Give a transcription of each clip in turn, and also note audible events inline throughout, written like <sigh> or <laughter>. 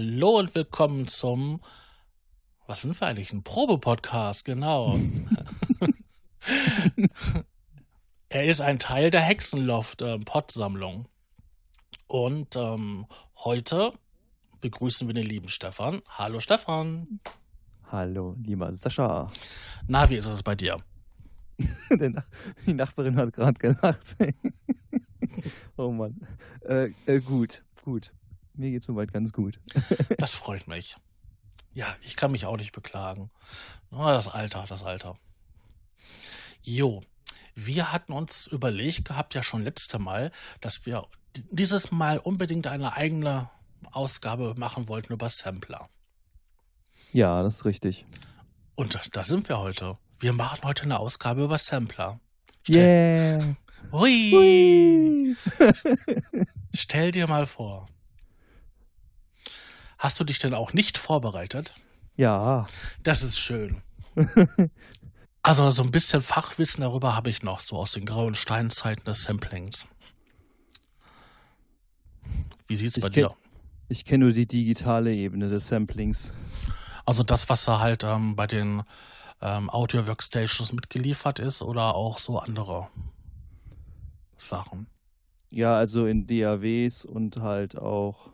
Hallo und willkommen zum, was sind wir eigentlich? Ein Probe-Podcast, genau. <laughs> er ist ein Teil der Hexenloft-Pod-Sammlung. und ähm, heute begrüßen wir den lieben Stefan. Hallo Stefan. Hallo, lieber Sascha. Na, wie ist es bei dir? <laughs> Die Nachbarin hat gerade gelacht. <laughs> oh Mann. Äh, äh, gut, gut. Mir geht soweit ganz gut. <laughs> das freut mich. Ja, ich kann mich auch nicht beklagen. Das Alter, das Alter. Jo, wir hatten uns überlegt gehabt, ja schon letzte Mal, dass wir dieses Mal unbedingt eine eigene Ausgabe machen wollten über Sampler. Ja, das ist richtig. Und da sind wir heute. Wir machen heute eine Ausgabe über Sampler. Stell yeah. Hui. Hui. Stell dir mal vor, Hast du dich denn auch nicht vorbereitet? Ja. Das ist schön. <laughs> also so ein bisschen Fachwissen darüber habe ich noch, so aus den grauen Steinzeiten des Samplings. Wie sieht's ich bei dir? Ich kenne nur die digitale Ebene des Samplings. Also das, was da halt ähm, bei den ähm, Audio-Workstations mitgeliefert ist oder auch so andere Sachen? Ja, also in DAWs und halt auch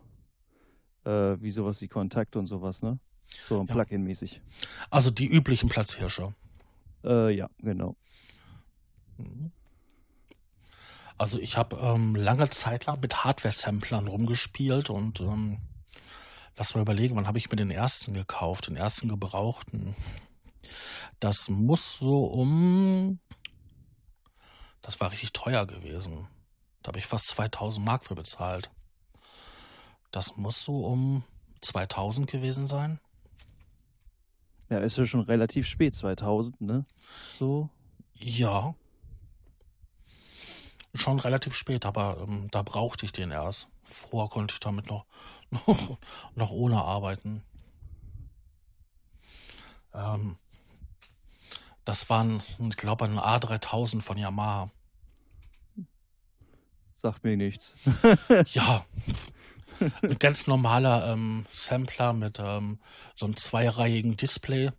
äh, wie sowas wie Kontakt und sowas, ne? So ja. Plugin-mäßig. Also die üblichen Platzhirsche. Äh, ja, genau. Mhm. Also ich habe ähm, lange Zeit lang mit Hardware-Samplern rumgespielt und ähm, lass mal überlegen, wann habe ich mir den ersten gekauft, den ersten gebrauchten. Das muss so um, das war richtig teuer gewesen. Da habe ich fast 2000 Mark für bezahlt. Das muss so um 2000 gewesen sein. Ja, ist ja schon relativ spät, 2000, ne? So. Ja. Schon relativ spät, aber ähm, da brauchte ich den erst. Vorher konnte ich damit noch, <laughs> noch, noch ohne arbeiten. Ähm, das waren, ich glaube, ein A3000 von Yamaha. Sagt mir nichts. ja, <laughs> <laughs> ein ganz normaler ähm, Sampler mit ähm, so einem zweireihigen Display,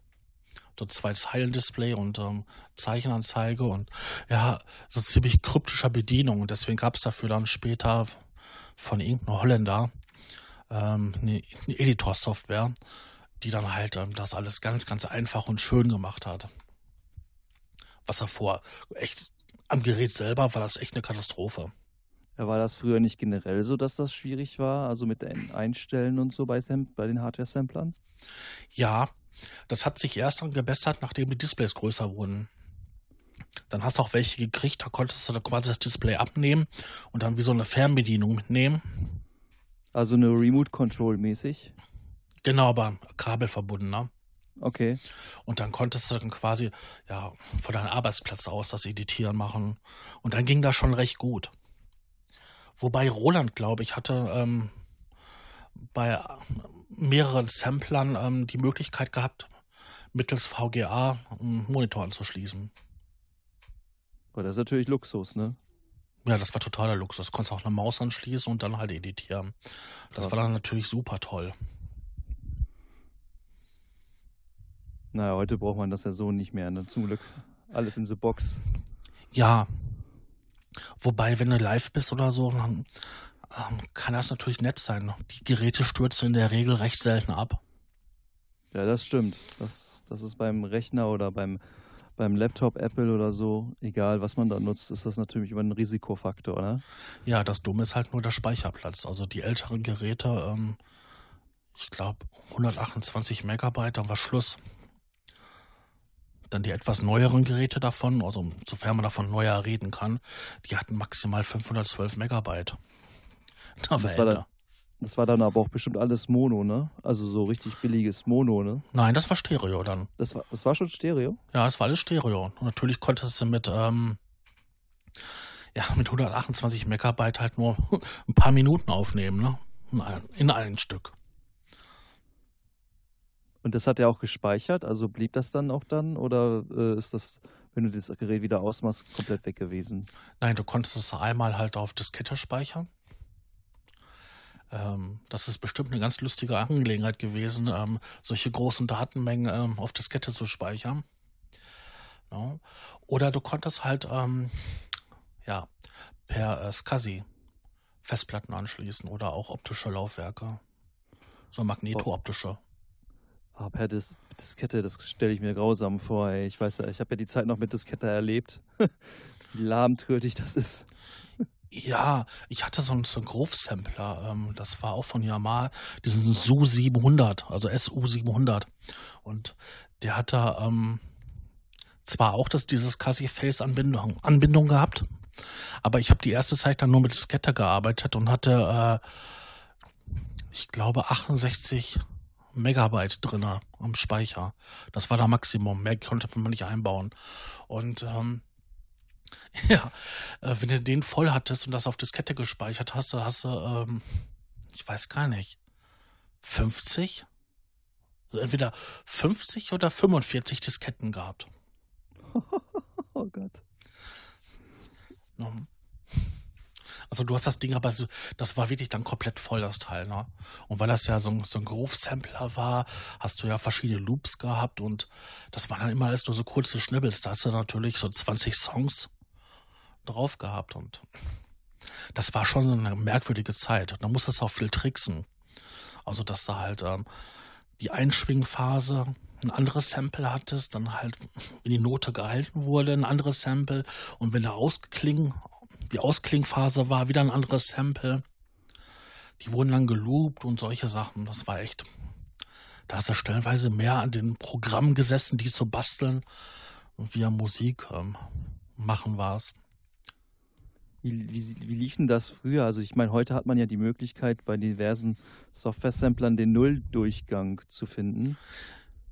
so zwei Zeilen Display und ähm, Zeichenanzeige und ja, so ziemlich kryptischer Bedienung. Und deswegen gab es dafür dann später von irgendeinem Holländer ähm, eine, eine Editor-Software, die dann halt ähm, das alles ganz, ganz einfach und schön gemacht hat. Was davor echt am Gerät selber war das echt eine Katastrophe. Ja, war das früher nicht generell so, dass das schwierig war, also mit den Einstellen und so bei, bei den Hardware-Samplern? Ja, das hat sich erst dann gebessert, nachdem die Displays größer wurden. Dann hast du auch welche gekriegt, da konntest du dann quasi das Display abnehmen und dann wie so eine Fernbedienung mitnehmen. Also eine Remote Control mäßig? Genau, aber kabelverbunden, ne? Okay. Und dann konntest du dann quasi ja von deinem Arbeitsplatz aus das Editieren machen. Und dann ging das schon recht gut. Wobei Roland, glaube ich, hatte ähm, bei mehreren Samplern ähm, die Möglichkeit gehabt, mittels VGA einen Monitor anzuschließen. Aber das ist natürlich Luxus, ne? Ja, das war totaler Luxus. Du konntest auch eine Maus anschließen und dann halt editieren. Das Krass. war dann natürlich super toll. Naja, heute braucht man das ja so nicht mehr, ne? Zum Glück. Alles in the Box. Ja, Wobei, wenn du live bist oder so, dann ähm, kann das natürlich nett sein. Die Geräte stürzen in der Regel recht selten ab. Ja, das stimmt. Das, das ist beim Rechner oder beim, beim Laptop Apple oder so, egal was man da nutzt, ist das natürlich immer ein Risikofaktor, ne? Ja, das Dumme ist halt nur der Speicherplatz. Also die älteren Geräte, ähm, ich glaube 128 Megabyte, dann war Schluss. Dann die etwas neueren Geräte davon, also sofern man davon neuer reden kann, die hatten maximal 512 Megabyte. Da das, war dann, das war dann aber auch bestimmt alles Mono, ne? Also so richtig billiges Mono, ne? Nein, das war Stereo dann. Das war, das war schon Stereo? Ja, es war alles Stereo. Und natürlich konntest du mit, ähm, ja, mit 128 Megabyte halt nur <laughs> ein paar Minuten aufnehmen, ne? In ein, in ein Stück. Und das hat er auch gespeichert, also blieb das dann auch dann oder äh, ist das, wenn du das Gerät wieder ausmachst, komplett weg gewesen? Nein, du konntest es einmal halt auf Diskette speichern. Ähm, das ist bestimmt eine ganz lustige Angelegenheit gewesen, ähm, solche großen Datenmengen ähm, auf Diskette zu speichern. No. Oder du konntest halt ähm, ja per äh, SCSI Festplatten anschließen oder auch optische Laufwerke. So magnetooptische. Oh, per Dis Diskette, das stelle ich mir grausam vor. Ey. Ich weiß ja, ich habe ja die Zeit noch mit Diskette erlebt. <laughs> Wie lahmtötig das ist. Ja, ich hatte so einen, so einen Groove-Sampler, ähm, das war auch von Yamaha, diesen SU 700, also SU 700. Und der hatte ähm, zwar auch das, dieses Cassie-Face-Anbindung Anbindung gehabt, aber ich habe die erste Zeit dann nur mit Diskette gearbeitet und hatte, äh, ich glaube, 68 Megabyte drin am Speicher. Das war der Maximum. Mehr konnte man nicht einbauen. Und ähm, <laughs> ja, äh, wenn du den voll hattest und das auf Diskette gespeichert hast, dann hast du, ähm, ich weiß gar nicht, 50? Also entweder 50 oder 45 Disketten gehabt. <laughs> oh Gott. Also du hast das Ding aber, so, das war wirklich dann komplett voll, das Teil. Ne? Und weil das ja so ein, so ein Groove-Sampler war, hast du ja verschiedene Loops gehabt und das waren dann immer alles nur so kurze Schnibbels. Da hast du natürlich so 20 Songs drauf gehabt und das war schon eine merkwürdige Zeit. Da musstest du auch viel tricksen. Also, dass du halt ähm, die Einschwingphase ein anderes Sample hattest, dann halt, wenn die Note gehalten wurde, ein anderes Sample und wenn der Auskling, die Ausklingphase war, wieder ein anderes Sample. Die wurden dann geloopt und solche Sachen. Das war echt. Da hast du stellenweise mehr an den Programmen gesessen, die zu basteln und via Musik ähm, machen war es. Wie, wie, wie lief denn das früher? Also ich meine, heute hat man ja die Möglichkeit, bei diversen Software-Samplern den Nulldurchgang zu finden,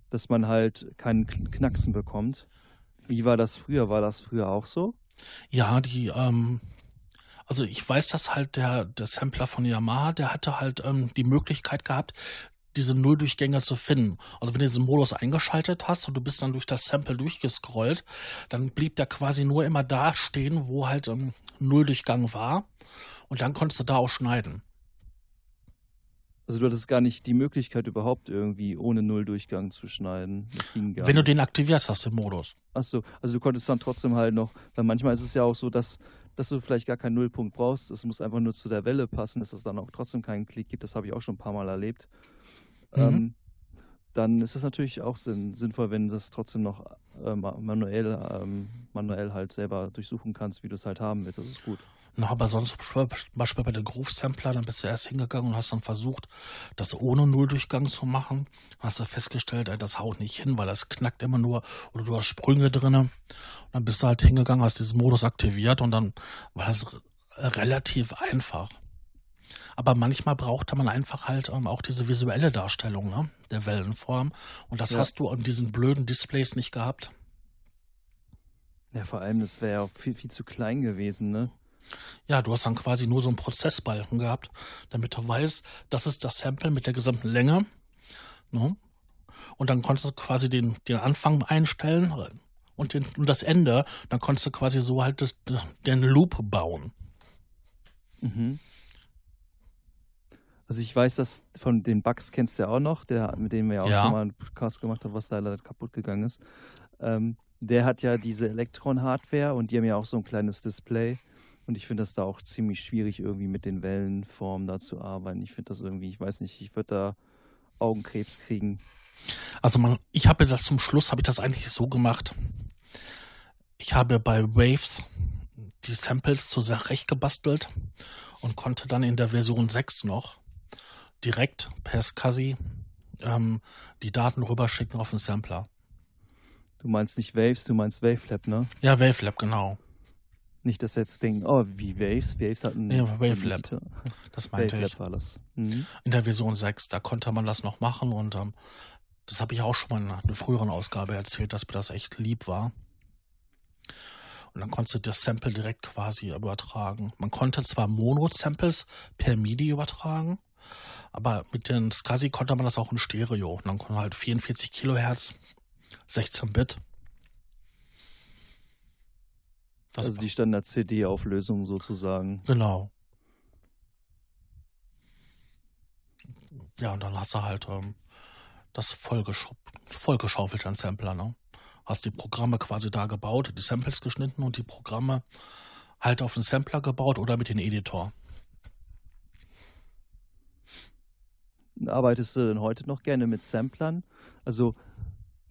dass man halt keinen Knacksen bekommt. Wie war das früher? War das früher auch so? Ja, die, ähm, also ich weiß, dass halt der, der Sampler von Yamaha, der hatte halt ähm, die Möglichkeit gehabt, diese Nulldurchgänge zu finden. Also wenn du diesen Modus eingeschaltet hast und du bist dann durch das Sample durchgescrollt, dann blieb der quasi nur immer da stehen, wo halt ähm, Nulldurchgang war. Und dann konntest du da auch schneiden. Also du hattest gar nicht die Möglichkeit überhaupt irgendwie ohne Nulldurchgang zu schneiden. Das ging gar Wenn nicht. du den aktivierst hast, den Modus. Achso, also du konntest dann trotzdem halt noch, weil manchmal ist es ja auch so, dass, dass du vielleicht gar keinen Nullpunkt brauchst. Es muss einfach nur zu der Welle passen, dass es dann auch trotzdem keinen Klick gibt. Das habe ich auch schon ein paar Mal erlebt. Mhm. Ähm, dann ist es natürlich auch sinn, sinnvoll, wenn du das trotzdem noch äh, manuell, ähm, manuell halt selber durchsuchen kannst, wie du es halt haben willst. Das ist gut. Na, aber sonst, zum Beispiel bei der Groove Sampler, dann bist du erst hingegangen und hast dann versucht, das ohne Nulldurchgang zu machen. Hast du festgestellt, ey, das haut nicht hin, weil das knackt immer nur oder du hast Sprünge drinne. Und dann bist du halt hingegangen, hast diesen Modus aktiviert und dann war das relativ einfach. Aber manchmal brauchte man einfach halt ähm, auch diese visuelle Darstellung ne, der Wellenform. Und das ja. hast du an diesen blöden Displays nicht gehabt. Ja, vor allem, das wäre ja viel, viel zu klein gewesen, ne? Ja, du hast dann quasi nur so einen Prozessbalken gehabt, damit du weißt, das ist das Sample mit der gesamten Länge. Ne? Und dann konntest du quasi den, den Anfang einstellen und, den, und das Ende. Dann konntest du quasi so halt das, den Loop bauen. Mhm. Also ich weiß, dass von den Bugs kennst du ja auch noch, der, mit dem wir ja auch ja. schon mal einen Podcast gemacht haben, was da leider kaputt gegangen ist. Ähm, der hat ja diese Elektron-Hardware und die haben ja auch so ein kleines Display. Und ich finde das da auch ziemlich schwierig, irgendwie mit den Wellenformen da zu arbeiten. Ich finde das irgendwie, ich weiß nicht, ich würde da Augenkrebs kriegen. Also man, ich habe das zum Schluss, habe ich das eigentlich so gemacht. Ich habe bei Waves die Samples zurecht gebastelt und konnte dann in der Version 6 noch direkt per SCSI ähm, die Daten rüberschicken auf den Sampler. Du meinst nicht Waves, du meinst Wavelab, ne? Ja, Wavelab, genau. Nicht, dass jetzt denken, oh, wie Waves. Waves hatten. Ja, Wavelab. Das meinte Wavelab ich. war das. Mhm. In der Version 6, da konnte man das noch machen und ähm, das habe ich auch schon mal in einer früheren Ausgabe erzählt, dass mir das echt lieb war. Und dann konntest du das Sample direkt quasi übertragen. Man konnte zwar Mono-Samples per MIDI übertragen, aber mit den SCSI konnte man das auch in Stereo. Und dann konnte halt 44 Kilohertz, 16 Bit. Das also die Standard-CD-Auflösung sozusagen. Genau. ja, und dann hast du halt ähm, das vollgeschaufelt an Sampler, ne? Hast die Programme quasi da gebaut, die Samples geschnitten und die Programme halt auf den Sampler gebaut oder mit dem Editor. Arbeitest du denn heute noch gerne mit Samplern? Also,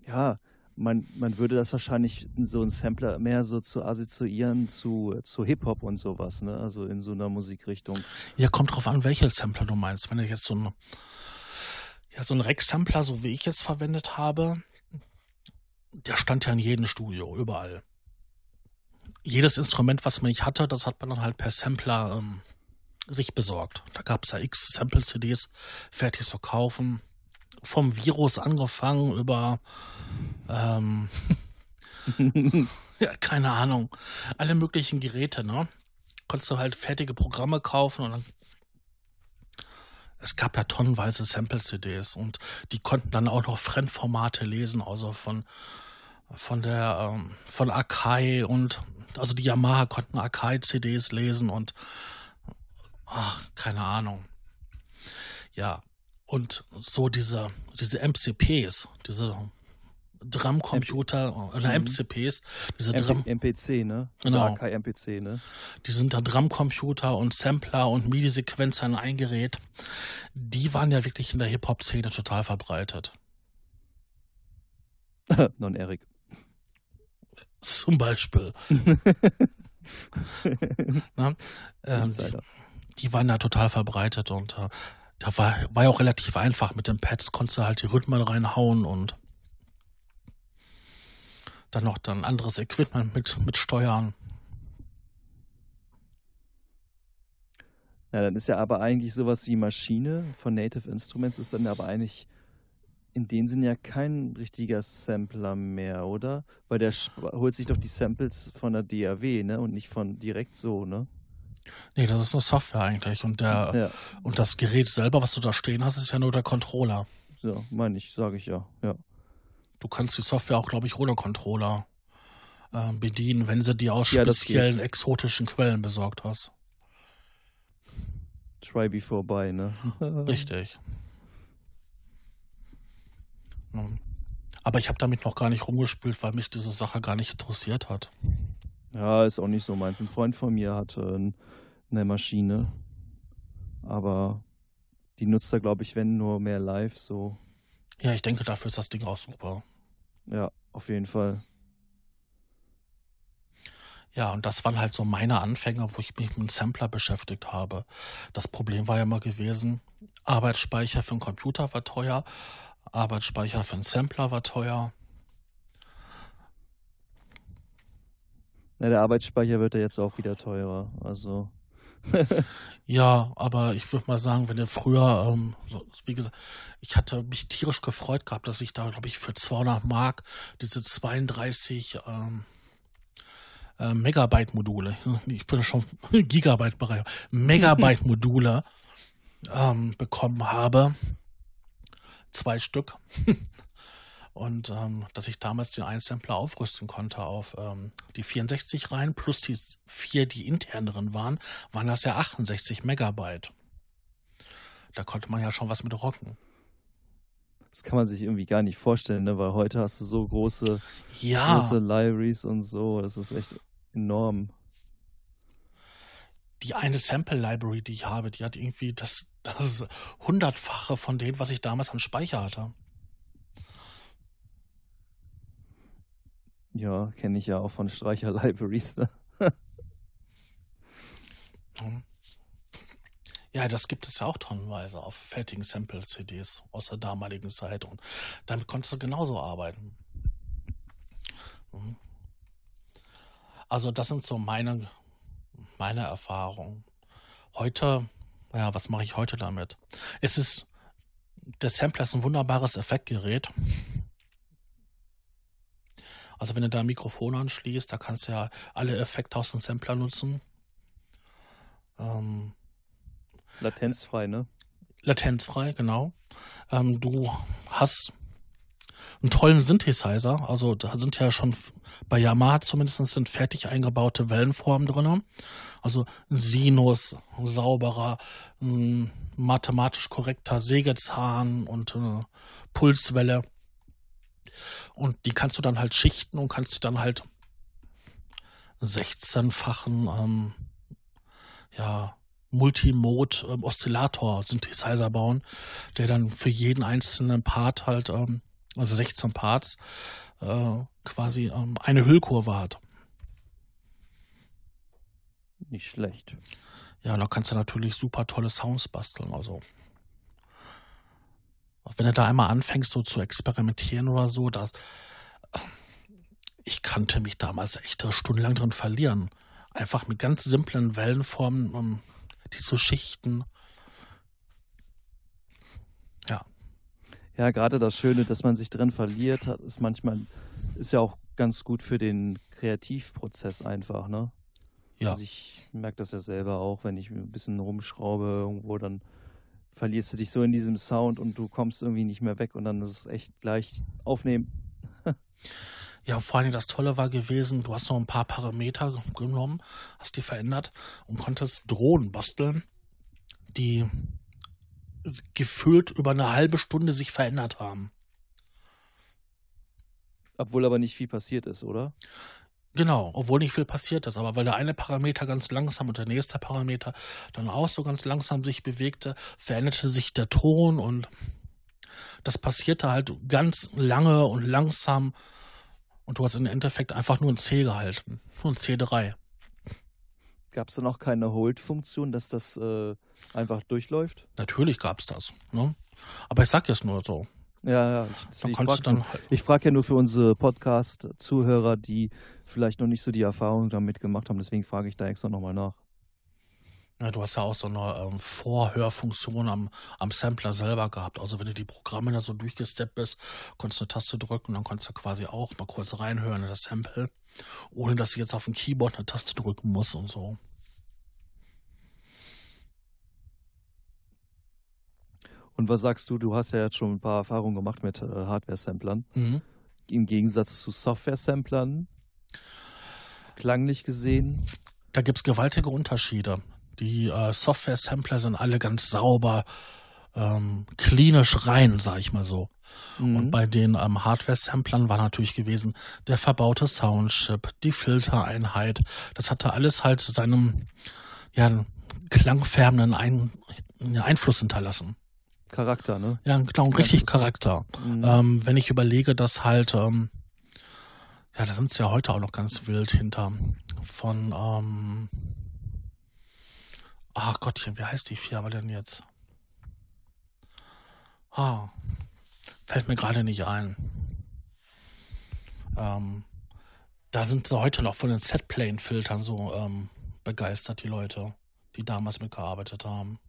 ja, man, man würde das wahrscheinlich so ein Sampler mehr so zu assoziieren zu, zu Hip-Hop und sowas, ne? Also in so einer Musikrichtung. Ja, kommt drauf an, welche Sampler du meinst. Wenn du jetzt so ein, ja, so Rack-Sampler, so wie ich jetzt verwendet habe, der stand ja in jedem Studio, überall. Jedes Instrument, was man nicht hatte, das hat man dann halt per Sampler ähm, sich besorgt. Da gab es ja x Sample-CDs fertig zu kaufen. Vom Virus angefangen über ähm, <laughs> ja, keine Ahnung. Alle möglichen Geräte, ne? Konntest du halt fertige Programme kaufen und dann es gab ja tonnenweise Sample-CDs und die konnten dann auch noch Fremdformate lesen, also von von der ähm, von Akai und also die Yamaha konnten Akai-CDs lesen und ach, keine Ahnung. Ja, und so diese, diese MCPs, diese Drumcomputer oder MCPs, diese Drum MPC, ne? Genau. kein MPC, ne? Die sind da Drumcomputer und Sampler und MIDI-Sequenzer in ein Gerät. Die waren ja wirklich in der Hip-Hop-Szene total verbreitet. <laughs> Non-Eric. Zum Beispiel. <laughs> Na, äh, die, die, waren da total verbreitet und äh, da war, war ja auch relativ einfach. Mit den Pads konntest du halt die Rhythmen reinhauen und dann noch dann anderes Equipment mit, mit steuern. Ja, dann ist ja aber eigentlich sowas wie Maschine von Native Instruments ist dann aber eigentlich in dem Sinne ja kein richtiger Sampler mehr, oder? Weil der holt sich doch die Samples von der DAW, ne? Und nicht von direkt so, ne? Nee, das ist nur Software eigentlich. Und der ja. und das Gerät selber, was du da stehen hast, ist ja nur der Controller. Ja, meine ich, sage ich ja, ja. Du kannst die Software auch, glaube ich, ohne Controller äh, bedienen, wenn sie dir aus ja, speziellen exotischen Quellen besorgt hast. Try before buy, ne? <laughs> Richtig. Aber ich habe damit noch gar nicht rumgespielt, weil mich diese Sache gar nicht interessiert hat. Ja, ist auch nicht so meins. Ein Freund von mir hatte eine Maschine, aber die nutzt er, glaube ich, wenn nur mehr live so. Ja, ich denke, dafür ist das Ding auch super. Ja, auf jeden Fall. Ja, und das waren halt so meine Anfänge, wo ich mich mit einem Sampler beschäftigt habe. Das Problem war ja immer gewesen, Arbeitsspeicher für einen Computer war teuer, Arbeitsspeicher für einen Sampler war teuer. Ja, der Arbeitsspeicher wird ja jetzt auch wieder teurer. Also. <laughs> ja, aber ich würde mal sagen, wenn du früher, ähm, so, wie gesagt, ich hatte mich tierisch gefreut gehabt, dass ich da, glaube ich, für 200 Mark diese 32 ähm, äh, Megabyte-Module, ich bin schon <laughs> Gigabyte-Bereich, Megabyte-Module <laughs> ähm, bekommen habe. Zwei Stück. Und ähm, dass ich damals den Einsampler aufrüsten konnte auf ähm, die 64 Reihen plus die vier, die intern drin waren, waren das ja 68 Megabyte. Da konnte man ja schon was mit rocken. Das kann man sich irgendwie gar nicht vorstellen, ne? weil heute hast du so große, ja. große Libraries und so. Das ist echt enorm. Die eine Sample Library, die ich habe, die hat irgendwie das, das hundertfache von dem, was ich damals an Speicher hatte. Ja, kenne ich ja auch von Streicher-Libraries. Ne? Ja, das gibt es ja auch tonnenweise auf fertigen Sample-CDs aus der damaligen Zeit und damit konntest du genauso arbeiten. Mhm. Also das sind so meine, meine Erfahrungen. Heute, ja, was mache ich heute damit? Es ist, der Sampler ist ein wunderbares Effektgerät. Also wenn du da ein Mikrofon anschließt, da kannst du ja alle Effekte aus dem Sampler nutzen. Ähm, Latenzfrei, ne? Latenzfrei, genau. Ähm, du hast einen tollen Synthesizer. Also da sind ja schon bei Yamaha zumindest sind fertig eingebaute Wellenformen drin. Also ein Sinus, ein sauberer, ein mathematisch korrekter Sägezahn und eine Pulswelle. Und die kannst du dann halt schichten und kannst dann halt 16-fachen ähm, ja, Multimode-Oszillator-Synthesizer ähm, bauen, der dann für jeden einzelnen Part halt, ähm, also 16 Parts, äh, quasi ähm, eine Hüllkurve hat. Nicht schlecht. Ja, da kannst du natürlich super tolle Sounds basteln. Also, wenn du da einmal anfängst, so zu experimentieren oder so, das, ich kannte mich damals echt stundenlang drin verlieren. Einfach mit ganz simplen Wellenformen, um die zu schichten. Ja. Ja, gerade das Schöne, dass man sich drin verliert, ist manchmal, ist ja auch ganz gut für den Kreativprozess einfach, ne? Ja. Also ich merke das ja selber auch, wenn ich ein bisschen rumschraube irgendwo, dann verlierst du dich so in diesem Sound und du kommst irgendwie nicht mehr weg und dann ist es echt gleich aufnehmen. <laughs> Ja, vor allem das Tolle war gewesen, du hast noch ein paar Parameter genommen, hast die verändert und konntest Drohnen basteln, die gefühlt über eine halbe Stunde sich verändert haben. Obwohl aber nicht viel passiert ist, oder? Genau, obwohl nicht viel passiert ist, aber weil der eine Parameter ganz langsam und der nächste Parameter dann auch so ganz langsam sich bewegte, veränderte sich der Ton und das passierte halt ganz lange und langsam und du hast im Endeffekt einfach nur ein C gehalten, nur ein C3. Gab es dann auch keine Hold-Funktion, dass das äh, einfach durchläuft? Natürlich gab es das. Ne? Aber ich sag jetzt nur so. Ja, ja. Ich, ich frage halt frag ja nur für unsere Podcast-Zuhörer, die vielleicht noch nicht so die Erfahrung damit gemacht haben. Deswegen frage ich da extra nochmal nach. Ja, du hast ja auch so eine ähm, Vorhörfunktion am, am Sampler selber gehabt. Also wenn du die Programme da so durchgesteppt bist, konntest du eine Taste drücken und dann konntest du quasi auch mal kurz reinhören in das Sample, ohne dass du jetzt auf dem Keyboard eine Taste drücken musst und so. Und was sagst du? Du hast ja jetzt schon ein paar Erfahrungen gemacht mit äh, Hardware-Samplern. Mhm. Im Gegensatz zu Software-Samplern, klanglich gesehen. Da gibt es gewaltige Unterschiede. Die äh, Software-Sampler sind alle ganz sauber, ähm, klinisch rein, sag ich mal so. Mhm. Und bei den ähm, Hardware-Samplern war natürlich gewesen der verbaute Soundchip, die Filtereinheit. Das hatte alles halt seinem ja, klangfärbenden Ein Einfluss hinterlassen. Charakter, ne? Ja, genau, richtig Charakter. Mhm. Ähm, wenn ich überlege, dass halt, ähm, ja, da sind es ja heute auch noch ganz wild hinter von, ähm, ach Gottchen, wie heißt die Firma denn jetzt? Ah, fällt mir gerade nicht ein. Ähm, da sind sie heute noch von den Setplane-Filtern so ähm, begeistert, die Leute, die damals mitgearbeitet haben.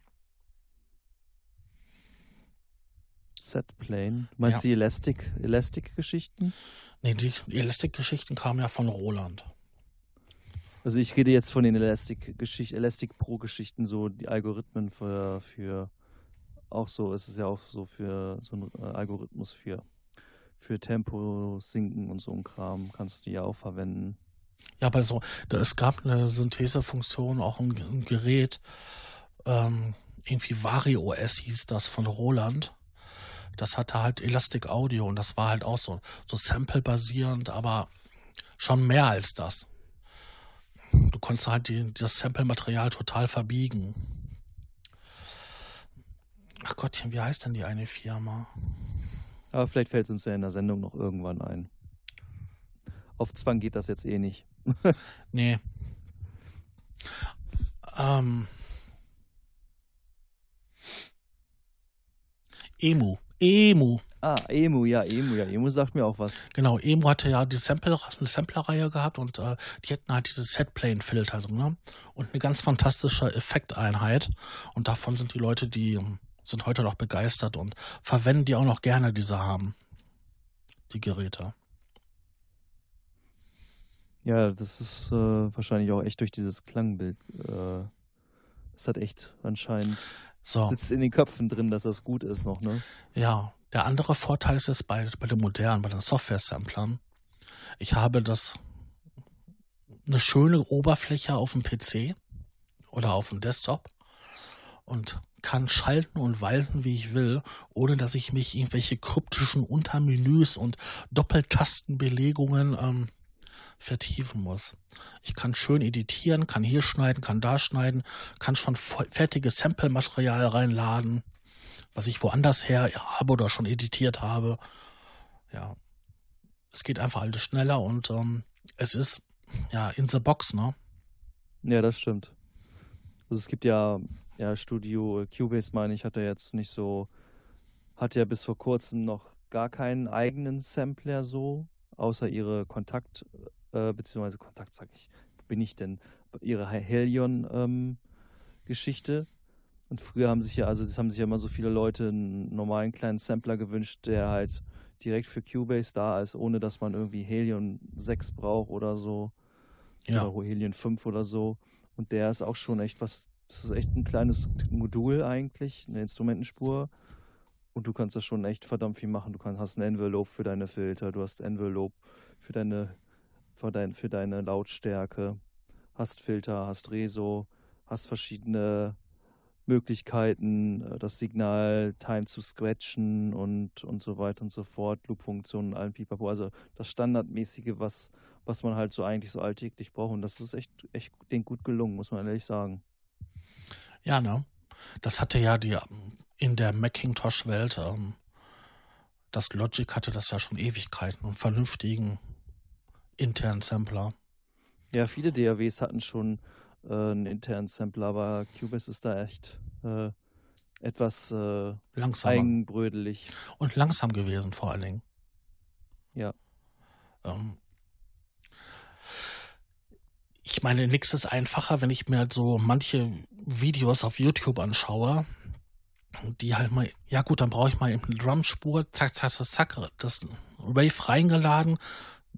Setplane. Du meinst ja. die Elastic, Elastic-Geschichten? Nee, die Elastic-Geschichten kamen ja von Roland. Also ich rede jetzt von den Elastic, Elastic Pro-Geschichten, so die Algorithmen für, für auch so, ist es ja auch so für so ein äh, Algorithmus für, für Tempo sinken und so ein Kram kannst du ja auch verwenden. Ja, aber so, da, es gab eine Synthesefunktion, auch ein, ein Gerät, ähm, irgendwie VarioOS hieß das von Roland das hatte halt Elastic Audio und das war halt auch so, so Sample-basierend, aber schon mehr als das. Du konntest halt die, das Sample-Material total verbiegen. Ach Gottchen, wie heißt denn die eine Firma? Aber vielleicht fällt uns ja in der Sendung noch irgendwann ein. Auf Zwang geht das jetzt eh nicht. <laughs> nee. Ähm. Emu. Emu. Ah, Emu, ja, Emu, ja, Emu sagt mir auch was. Genau, Emu hatte ja die Sample, eine Sampler-Reihe gehabt und äh, die hatten halt diese Setplane-Filter drin ne? und eine ganz fantastische Effekteinheit. Und davon sind die Leute, die sind heute noch begeistert und verwenden die auch noch gerne, diese haben, die Geräte. Ja, das ist äh, wahrscheinlich auch echt durch dieses Klangbild. Äh, das hat echt anscheinend so. Sitzt in den Köpfen drin, dass das gut ist noch, ne? Ja, Der andere Vorteil ist es bei, bei den modernen, bei den Software-Samplern. Ich habe das eine schöne Oberfläche auf dem PC oder auf dem Desktop und kann schalten und walten, wie ich will, ohne dass ich mich irgendwelche kryptischen Untermenüs und Doppeltastenbelegungen ähm, vertiefen muss. Ich kann schön editieren, kann hier schneiden, kann da schneiden, kann schon fertiges Sample-Material reinladen, was ich woanders her habe oder schon editiert habe. Ja, es geht einfach alles schneller und ähm, es ist ja in the box, ne? Ja, das stimmt. Also es gibt ja, ja Studio Cubase, meine ich, hat er jetzt nicht so, hat ja bis vor kurzem noch gar keinen eigenen Sampler so, außer ihre Kontakt, äh, beziehungsweise Kontakt, sag ich, bin ich denn? Ihre Helion-Geschichte. Ähm, und früher haben sich ja, also das haben sich ja immer so viele Leute einen normalen kleinen Sampler gewünscht, der halt direkt für Cubase da ist, ohne dass man irgendwie Helion 6 braucht oder so. Ja. Oder Helion 5 oder so. Und der ist auch schon echt was, das ist echt ein kleines Modul eigentlich, eine Instrumentenspur. Und du kannst das schon echt verdammt viel machen. Du kannst, hast ein Envelope für deine Filter, du hast Envelope für deine, für, dein, für deine Lautstärke, hast Filter, hast Reso, hast verschiedene Möglichkeiten, äh, das Signal Time zu scratchen und, und so weiter und so fort, Loop-Funktionen, allen Pipapo. Also das Standardmäßige, was, was man halt so eigentlich so alltäglich braucht. Und das ist echt, echt den gut gelungen, muss man ehrlich sagen. Ja, ne? Das hatte ja die in der Macintosh-Welt, ähm, das Logic hatte das ja schon Ewigkeiten, einen vernünftigen internen Sampler. Ja, viele DAWs hatten schon äh, einen internen Sampler, aber Cubase ist da echt äh, etwas äh, eigenbrödelig. Und langsam gewesen vor allen Dingen. Ja. Ähm, ich meine, nichts ist einfacher, wenn ich mir halt so manche Videos auf YouTube anschaue, die halt mal, ja gut, dann brauche ich mal eben eine Drumspur, zack, zack, zack, zack, das Wave reingeladen,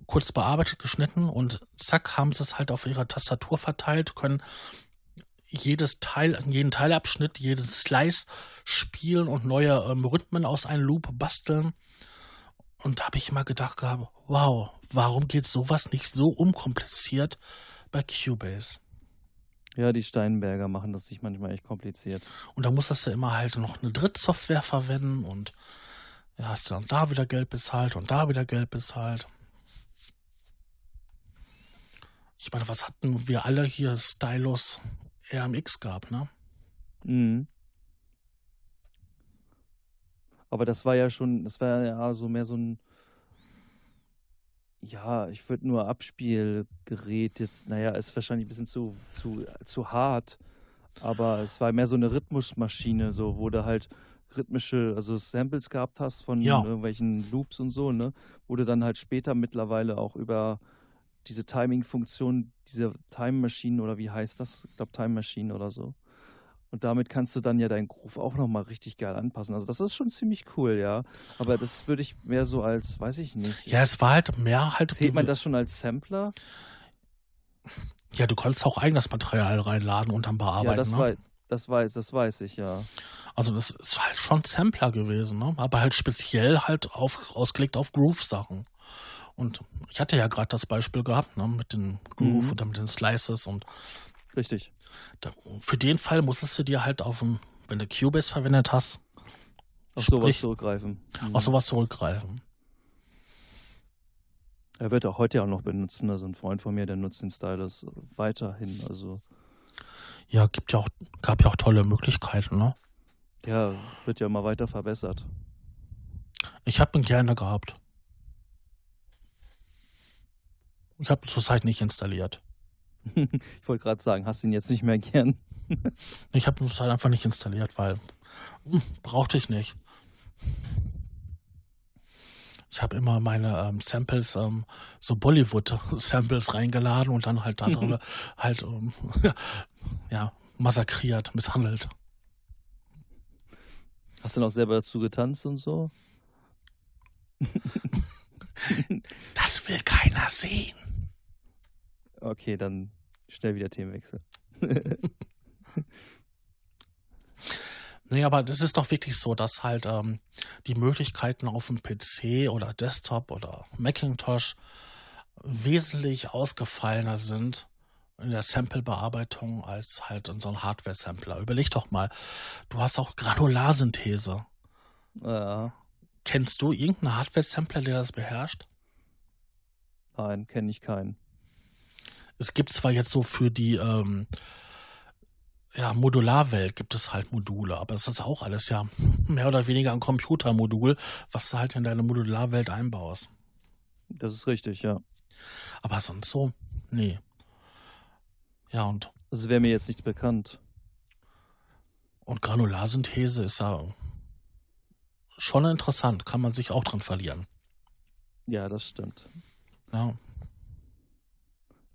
kurz bearbeitet, geschnitten und zack, haben sie es halt auf ihrer Tastatur verteilt, können jedes Teil, jeden Teilabschnitt, jedes Slice spielen und neue ähm, Rhythmen aus einem Loop basteln. Und da habe ich immer gedacht gehabt, wow, warum geht sowas nicht so unkompliziert bei Cubase? Ja, die Steinberger machen das sich manchmal echt kompliziert. Und da musstest du immer halt noch eine Drittsoftware verwenden und ja, hast du dann da wieder Geld bezahlt und da wieder Geld bezahlt. Ich meine, was hatten wir alle hier Stylus RMX gab, ne? Mhm. Aber das war ja schon, das war ja so mehr so ein, ja, ich würde nur Abspielgerät jetzt, naja, ist wahrscheinlich ein bisschen zu, zu, zu hart, aber es war mehr so eine Rhythmusmaschine, so, wo du halt rhythmische, also Samples gehabt hast von ja. irgendwelchen Loops und so, ne, wo du dann halt später mittlerweile auch über diese Timing-Funktion, diese Time Machine oder wie heißt das? Ich glaube Time Machine oder so. Und damit kannst du dann ja deinen Groove auch nochmal richtig geil anpassen. Also das ist schon ziemlich cool, ja. Aber das würde ich mehr so als, weiß ich nicht. Ja, es war halt mehr halt. Zählt man das schon als Sampler? Ja, du kannst auch eigenes Material reinladen und dann bearbeiten. Ja, das, ne? weiß, das, weiß, das weiß ich, ja. Also das ist halt schon Sampler gewesen, ne? Aber halt speziell halt auf, ausgelegt auf Groove-Sachen. Und ich hatte ja gerade das Beispiel gehabt, ne, mit den Groove mhm. oder mit den Slices und Richtig. Da, für den Fall musstest du dir halt auf dem, wenn du Cubase verwendet hast, auf sprich, sowas zurückgreifen. Mhm. Auf sowas zurückgreifen. Er wird auch heute ja auch noch benutzen. Also ein Freund von mir, der nutzt den Stylus weiterhin. Also ja, gibt ja auch, gab ja auch tolle Möglichkeiten, ne? Ja, wird ja immer weiter verbessert. Ich habe ihn gerne gehabt. Ich habe zurzeit nicht installiert. <laughs> ich wollte gerade sagen, hast du ihn jetzt nicht mehr gern? <laughs> ich habe es halt einfach nicht installiert, weil hm, brauchte ich nicht. Ich habe immer meine ähm, Samples, ähm, so Bollywood-Samples reingeladen und dann halt da drin <laughs> halt ähm, ja, massakriert, misshandelt. Hast du noch selber dazu getanzt und so? das will keiner sehen. Okay, dann schnell wieder Themenwechsel. <laughs> Nee, aber das ist doch wirklich so, dass halt ähm, die Möglichkeiten auf dem PC oder Desktop oder Macintosh wesentlich ausgefallener sind in der Sample-Bearbeitung als halt in so einem Hardware-Sampler. Überleg doch mal, du hast auch Granularsynthese. Ja. Kennst du irgendeinen Hardware-Sampler, der das beherrscht? Nein, kenne ich keinen. Es gibt zwar jetzt so für die ähm, ja, Modularwelt gibt es halt Module, aber es ist auch alles ja mehr oder weniger ein Computermodul, was du halt in deine Modularwelt einbaust. Das ist richtig, ja. Aber sonst so, nee. Ja, und. Also wäre mir jetzt nichts bekannt. Und Granularsynthese ist ja schon interessant, kann man sich auch dran verlieren. Ja, das stimmt. Ja.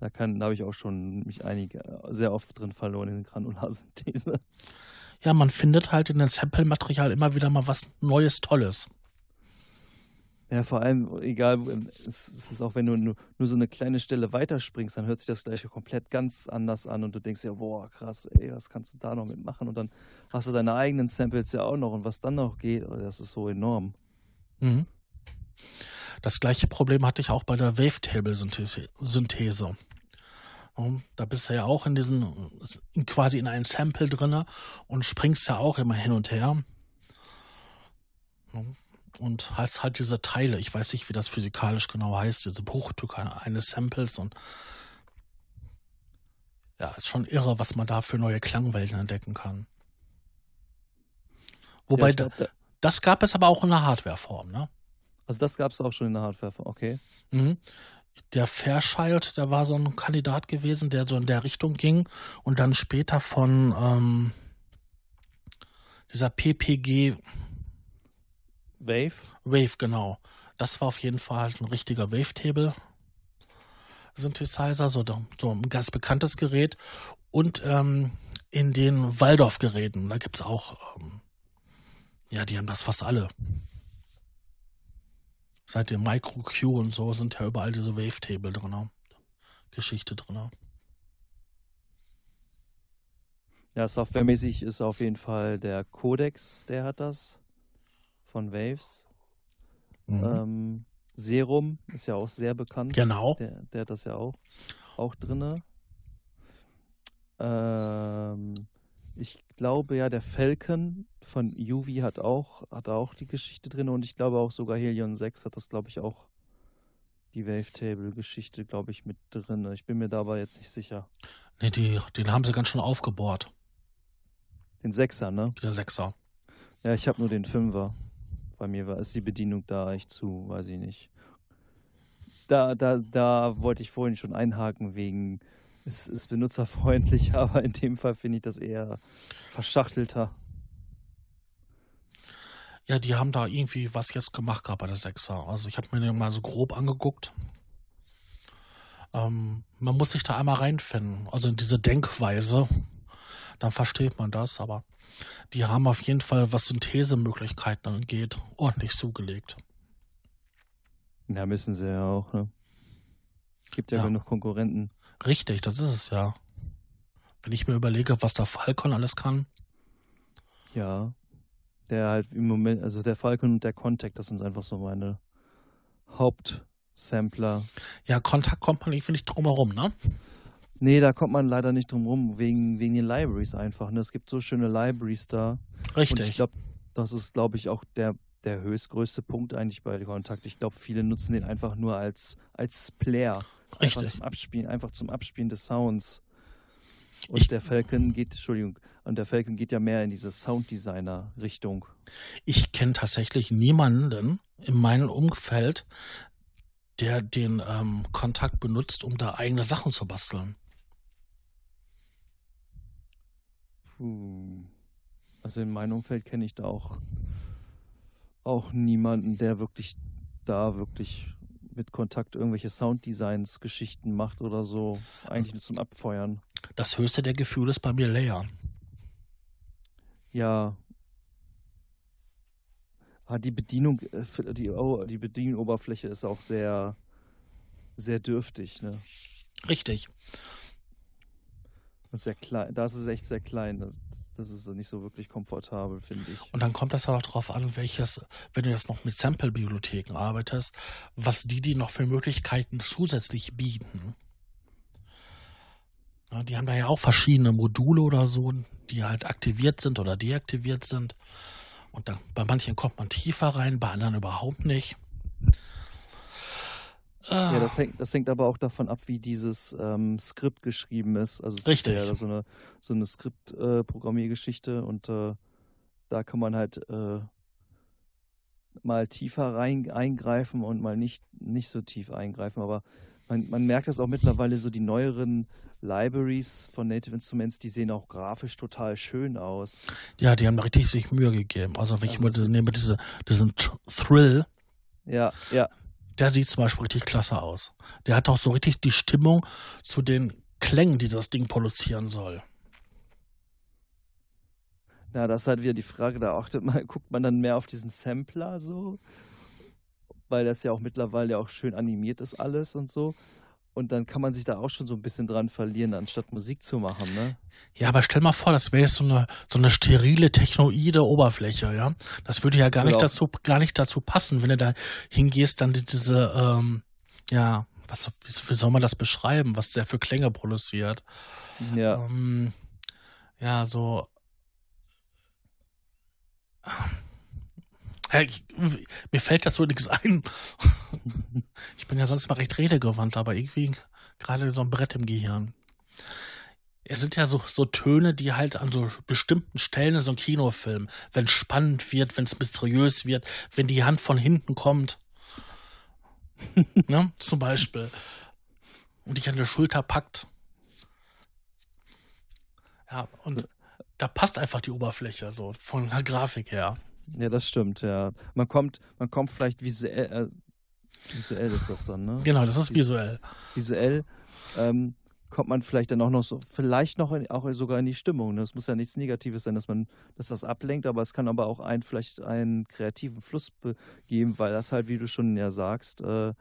Da, kann, da habe ich auch schon mich einige sehr oft drin verloren in Granularsynthese. Ja, man findet halt in dem Sample-Material immer wieder mal was Neues, Tolles. Ja, vor allem, egal, es, ist auch, wenn du nur, nur, so eine kleine Stelle weiterspringst, dann hört sich das gleiche komplett ganz anders an und du denkst ja, boah, krass, ey, was kannst du da noch mitmachen? Und dann hast du deine eigenen Samples ja auch noch und was dann noch geht, oh, das ist so enorm. Mhm. Das gleiche Problem hatte ich auch bei der Wavetable-Synthese. Da bist du ja auch in diesen, quasi in einem Sample drinne und springst ja auch immer hin und her und hast halt diese Teile. Ich weiß nicht, wie das physikalisch genau heißt, diese Bruchstücke eines Samples und ja, ist schon irre, was man da für neue Klangwelten entdecken kann. Wobei, ja, glaub, das gab es aber auch in der Hardwareform, ne? Also das gab es auch schon in der Hardwareform, okay. Mhm. Der Fairchild, der war so ein Kandidat gewesen, der so in der Richtung ging und dann später von ähm, dieser PPG Wave? Wave, genau. Das war auf jeden Fall halt ein richtiger Wavetable Synthesizer, so, so ein ganz bekanntes Gerät. Und ähm, in den Waldorf-Geräten, da gibt es auch, ähm, ja, die haben das fast alle. Seit dem Micro Q und so sind ja überall diese Wavetable drin. Geschichte drin. Ja, softwaremäßig ist auf jeden Fall der Codex, der hat das von Waves. Mhm. Ähm, Serum ist ja auch sehr bekannt. Genau. Der, der hat das ja auch, auch drin. Ähm, ich glaube ja, der Falcon von Yuvi hat auch, hat auch die Geschichte drin und ich glaube auch sogar Helion 6 hat das, glaube ich, auch die Wavetable-Geschichte, glaube ich, mit drin. Ich bin mir dabei jetzt nicht sicher. Nee, die, den haben sie ganz schön aufgebohrt. Den Sechser, ne? Der Sechser. Ja, ich habe nur den Fünfer bei mir war, ist die Bedienung da echt zu, weiß ich nicht. Da, da, da wollte ich vorhin schon einhaken wegen, es ist benutzerfreundlich, <laughs> aber in dem Fall finde ich das eher verschachtelter. Ja, die haben da irgendwie was jetzt gemacht gehabt bei der Sechser. Also ich habe mir den mal so grob angeguckt. Ähm, man muss sich da einmal reinfinden, also in diese Denkweise dann versteht man das, aber die haben auf jeden Fall, was Synthesemöglichkeiten angeht, ordentlich zugelegt. Ja, müssen sie ja auch, ne? Gibt ja, ja. genug Konkurrenten. Richtig, das ist es ja. Wenn ich mir überlege, was der Falcon alles kann. Ja, der halt im Moment, also der Falcon und der Contact, das sind einfach so meine Hauptsampler. Ja, Kontakt kommt man nicht drum herum, ne? Nee, da kommt man leider nicht drum rum, wegen, wegen den Libraries einfach. Ne? Es gibt so schöne Libraries da. Richtig. Und ich glaube, das ist, glaube ich, auch der, der höchstgrößte Punkt eigentlich bei Kontakt. Ich glaube, viele nutzen den einfach nur als, als Player. Richtig. Einfach zum Abspielen, einfach zum Abspielen des Sounds. Und ich, der Falcon geht, Entschuldigung, und der Falcon geht ja mehr in diese Sounddesigner-Richtung. Ich kenne tatsächlich niemanden in meinem Umfeld, der den ähm, Kontakt benutzt, um da eigene Sachen zu basteln. Also in meinem Umfeld kenne ich da auch, auch niemanden, der wirklich da wirklich mit Kontakt irgendwelche Sounddesigns, Geschichten macht oder so. Eigentlich nur zum Abfeuern. Das höchste der Gefühle ist bei mir Leia. Ja. Ah, die Bedienung, äh, die, oh, die Bedienoberfläche ist auch sehr, sehr dürftig, ne? Richtig. Und sehr klein, da ist echt sehr klein. Das, das ist nicht so wirklich komfortabel, finde ich. Und dann kommt das auch darauf an, welches, wenn du jetzt noch mit Sample-Bibliotheken arbeitest, was die die noch für Möglichkeiten zusätzlich bieten. Ja, die haben da ja auch verschiedene Module oder so, die halt aktiviert sind oder deaktiviert sind. Und dann, bei manchen kommt man tiefer rein, bei anderen überhaupt nicht. Ja, das hängt, das hängt aber auch davon ab, wie dieses ähm, Skript geschrieben ist. Also es Richtig. ist ja so eine, so eine Skript-Programmiergeschichte äh, und äh, da kann man halt äh, mal tiefer rein eingreifen und mal nicht, nicht so tief eingreifen. Aber man, man merkt das auch mittlerweile so die neueren Libraries von Native Instruments, die sehen auch grafisch total schön aus. Ja, die haben da richtig sich Mühe gegeben. Also wenn ich Also mal diese, nehme diese, diesen Thrill, Ja, ja, der sieht zum Beispiel richtig klasse aus. Der hat auch so richtig die Stimmung zu den Klängen, die das Ding produzieren soll. Ja, das ist halt wieder die Frage, da achtet man, <laughs> guckt man dann mehr auf diesen Sampler so, weil das ja auch mittlerweile auch schön animiert ist alles und so. Und dann kann man sich da auch schon so ein bisschen dran verlieren, anstatt Musik zu machen, ne? Ja, aber stell mal vor, das wäre jetzt so eine, so eine sterile, technoide Oberfläche, ja. Das würde ja gar nicht Genau. dazu, gar nicht dazu passen, wenn du da hingehst, dann die- diese, ähm, ja, was, wie, wie soll man das beschreiben, was der für Klänge produziert? Ja, Ähm, ja, so. Ich, mir fällt dazu nichts ein. <laughs> Ich bin ja sonst mal recht redegewandt, aber irgendwie gerade so ein Brett im Gehirn. Es sind ja so, so Töne, die halt an so bestimmten Stellen in so einem Kinofilm, wenn es spannend wird, wenn es mysteriös wird, wenn die Hand von hinten kommt. ne? <laughs> Zum Beispiel. Und dich an der Schulter packt. Ja, und da passt einfach die Oberfläche so von der Grafik her. Ja, das stimmt, ja. Man kommt, man kommt vielleicht visuell, äh, visuell ist das dann, ne? Genau, das ist visuell. Visuell ähm, kommt man vielleicht dann auch noch so, vielleicht noch in, auch sogar in die Stimmung. Ne? Es muss ja nichts Negatives sein, dass man, dass das ablenkt, aber es kann aber auch ein, vielleicht einen kreativen Fluss be- geben, weil das halt, wie du schon ja sagst, äh,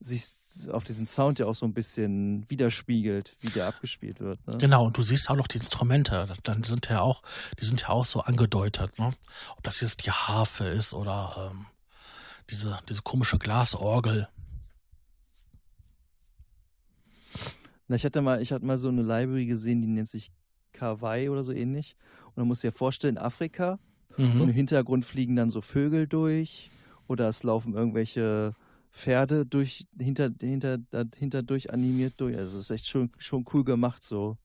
sich auf diesen Sound ja auch so ein bisschen widerspiegelt, wie der abgespielt wird. Ne? Genau, und du siehst auch noch die Instrumente. Dann sind ja auch, die sind ja auch so angedeutet, ne? Ob das jetzt die Harfe ist oder ähm, diese, diese komische Glasorgel. Na, ich hatte mal, ich hatte mal so eine Library gesehen, die nennt sich Kawaii oder so ähnlich. Und dann musst du dir vorstellen, Afrika und im Mhm. Hintergrund fliegen dann so Vögel durch oder es laufen irgendwelche Pferde durch hinter hinter dahinter durch animiert durch. Also es ist echt schon schon cool gemacht so.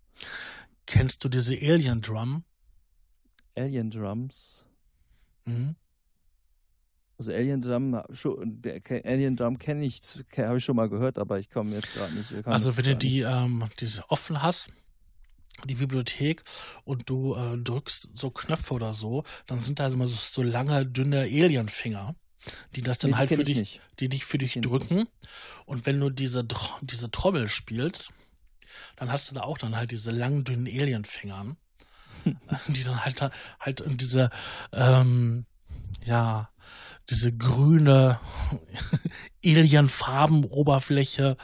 Kennst du diese Alien Drum? Alien Drums. Mhm. Also Alien Drum Alien Drum kenne ich habe ich schon mal gehört, aber ich komme jetzt gerade nicht. Also wenn du die, ähm, diese offen hast, die Bibliothek, und du äh, drückst so Knöpfe oder so, dann sind da immer so, so lange, dünne Alienfinger, die das dann die halt für ich dich, die dich für dich ich drücken. Und wenn du diese, diese Trommel spielst, dann hast du da auch dann halt diese langen, dünnen Alienfingern, <laughs> die dann halt halt in diese, ähm, ja, diese grüne <laughs> Alienfarben-Oberfläche,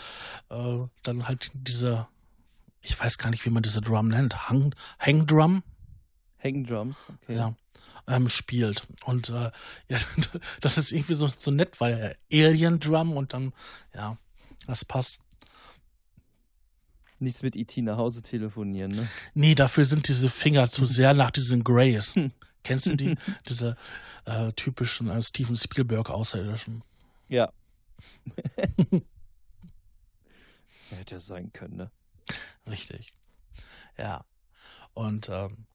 äh, dann halt diese, ich weiß gar nicht, wie man diese Drum nennt, Hang, Hangdrum, Hang Drums, okay. ja, ähm, spielt. Und äh, ja, <laughs> das ist irgendwie so, so nett, weil äh, Alien Drum und dann, ja, das passt. Nichts mit IT nach Hause telefonieren, ne? Nee, dafür sind diese Finger zu <laughs> sehr nach diesen Grays. <laughs> Kennst du die? Diese äh, typischen äh, Steven Spielberg Außerirdischen. Ja. Hätte ja sein können, ne? Richtig. Ja. Und ähm,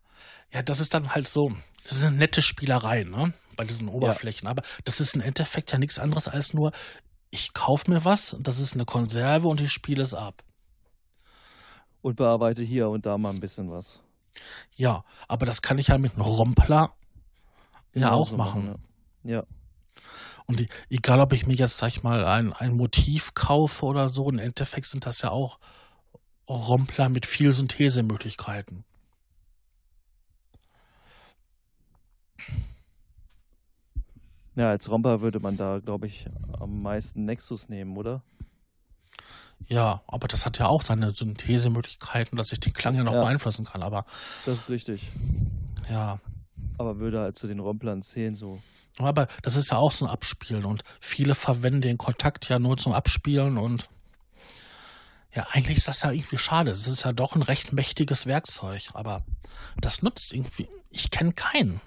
ja, das ist dann halt so, das sind nette Spielereien, ne? Bei diesen Oberflächen. Aber das ist im Endeffekt ja nichts anderes als nur, ich kaufe mir was, das ist eine Konserve und ich spiele es ab. Und bearbeite hier und da mal ein bisschen was. Ja, aber das kann ich ja mit einem Rompler ja auch Genauso machen. Ja. ja. Und die, egal, ob ich mir jetzt, sag ich mal, ein, ein Motiv kaufe oder so, im Endeffekt sind das ja auch Rompler mit viel Synthesemöglichkeiten. Ja, als Romper würde man da, glaube ich, am meisten Nexus nehmen, oder? Ja, aber das hat ja auch seine Synthesemöglichkeiten, dass ich den Klang ja noch Ja. beeinflussen kann. Aber Das ist richtig. ja, Aber würde halt zu den Romplern zählen, so. aber das ist ja auch so ein Abspielen und viele verwenden den Kontakt ja nur zum Abspielen und ja, eigentlich ist das ja irgendwie schade. Es ist ja doch ein recht mächtiges Werkzeug, aber das nutzt irgendwie. Ich kenne keinen.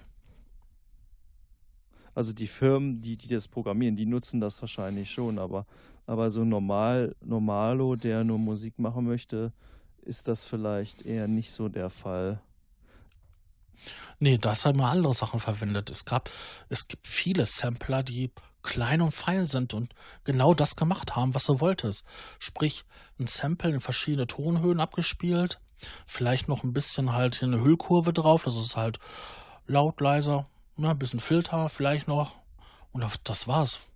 Also die Firmen, die, die das programmieren, die nutzen das wahrscheinlich schon, aber, aber so normal, Normalo, der nur Musik machen möchte, ist das vielleicht eher nicht so der Fall. Nee, da haben wir andere Sachen verwendet. Es gab, es gibt viele Sampler, die klein und fein sind und genau das gemacht haben, was du wolltest. Sprich, ein Sample in verschiedene Tonhöhen abgespielt, vielleicht noch ein bisschen halt hier eine Hüllkurve drauf, das ist halt laut, leiser, ne, ein bisschen Filter vielleicht noch und das- war's.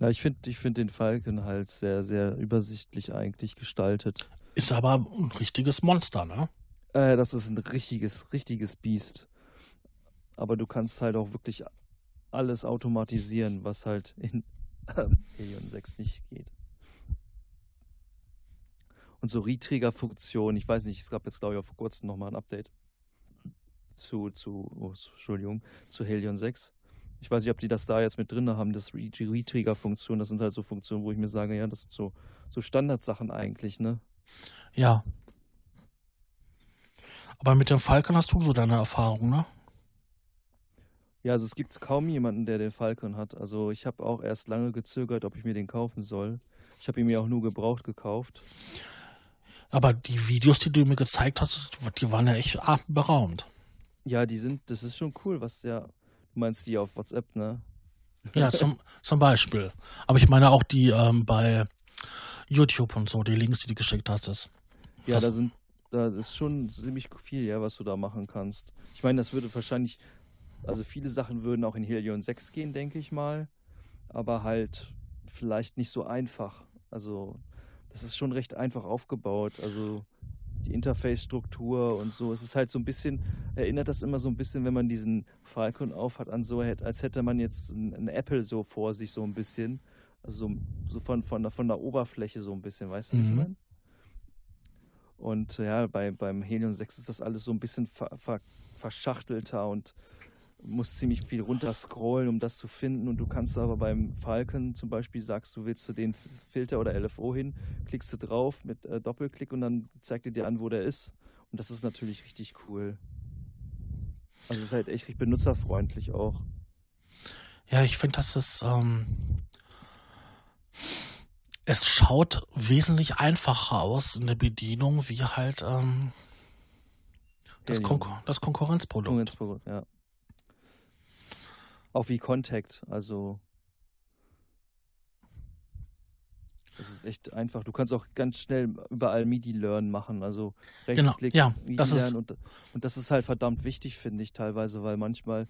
Ja, ich finde ich find den Falcon halt sehr, sehr übersichtlich eigentlich gestaltet. Ist aber ein richtiges Monster, ne? Äh, das ist ein richtiges, richtiges Biest. Aber du kannst halt auch wirklich alles automatisieren, was halt in ähm, Helion 6 nicht geht. Und so Retrigger-Funktionen, ich weiß nicht, es gab jetzt glaube ich auch vor kurzem nochmal ein Update zu, zu, oh, Entschuldigung, zu Helion 6. Ich weiß nicht, ob die das da jetzt mit drin haben, das Re- die Retrigger-Funktion. Das sind halt so Funktionen, wo ich mir sage, ja, das sind so, so Standardsachen eigentlich, ne? Ja. Aber mit dem Falcon hast du so deine Erfahrung, ne? Ja, also es gibt kaum jemanden, der den Falcon hat. Also ich habe auch erst lange gezögert, ob ich mir den kaufen soll. Ich habe ihn mir auch nur gebraucht gekauft. Aber die Videos, die du mir gezeigt hast, die waren ja echt atemberaubend. Ja, die sind, das ist schon cool, was ja, du meinst die auf WhatsApp, ne? Ja, zum, <laughs> zum Beispiel. Aber ich meine auch die ähm, bei YouTube und so, die Links, die du geschickt hattest. Ja, Das- da sind, da ist schon ziemlich viel, ja, was du da machen kannst. Ich meine, das würde wahrscheinlich, also viele Sachen würden auch in Helion 6 gehen, denke ich mal. Aber halt vielleicht nicht so einfach. Also, das ist schon recht einfach aufgebaut. Also, die Interface-Struktur und so. Es ist halt so ein bisschen, erinnert das immer so ein bisschen, wenn man diesen Falcon aufhat, an so, als hätte man jetzt ein, ein Apple so vor sich, so ein bisschen. Also so, von, von, der, von der Oberfläche so ein bisschen, weißt du, wie ich Mhm. meine? Und ja, bei, beim Helium 6 ist das alles so ein bisschen ver, ver, verschachtelter und musst ziemlich viel runterscrollen, um das zu finden. Und du kannst aber beim Falcon zum Beispiel sagst, du willst zu den Filter oder LFO hin, klickst du drauf mit äh, Doppelklick und dann zeigt er dir an, wo der ist. Und das ist natürlich richtig cool. Also es ist halt echt richtig benutzerfreundlich auch. Ja, ich finde, das ist. Ähm, es schaut wesentlich einfacher aus in der Bedienung wie halt ähm, das. Konkur das Konkurrenzprodukt. Konkurrenzprodukt, ja. Auch wie Contact, also das ist echt einfach. Du kannst auch ganz schnell überall MIDI-Learn machen, also Genau, Rechtsklick, ja, MIDI das ist- lernen und, und das ist halt verdammt wichtig, finde ich teilweise, weil manchmal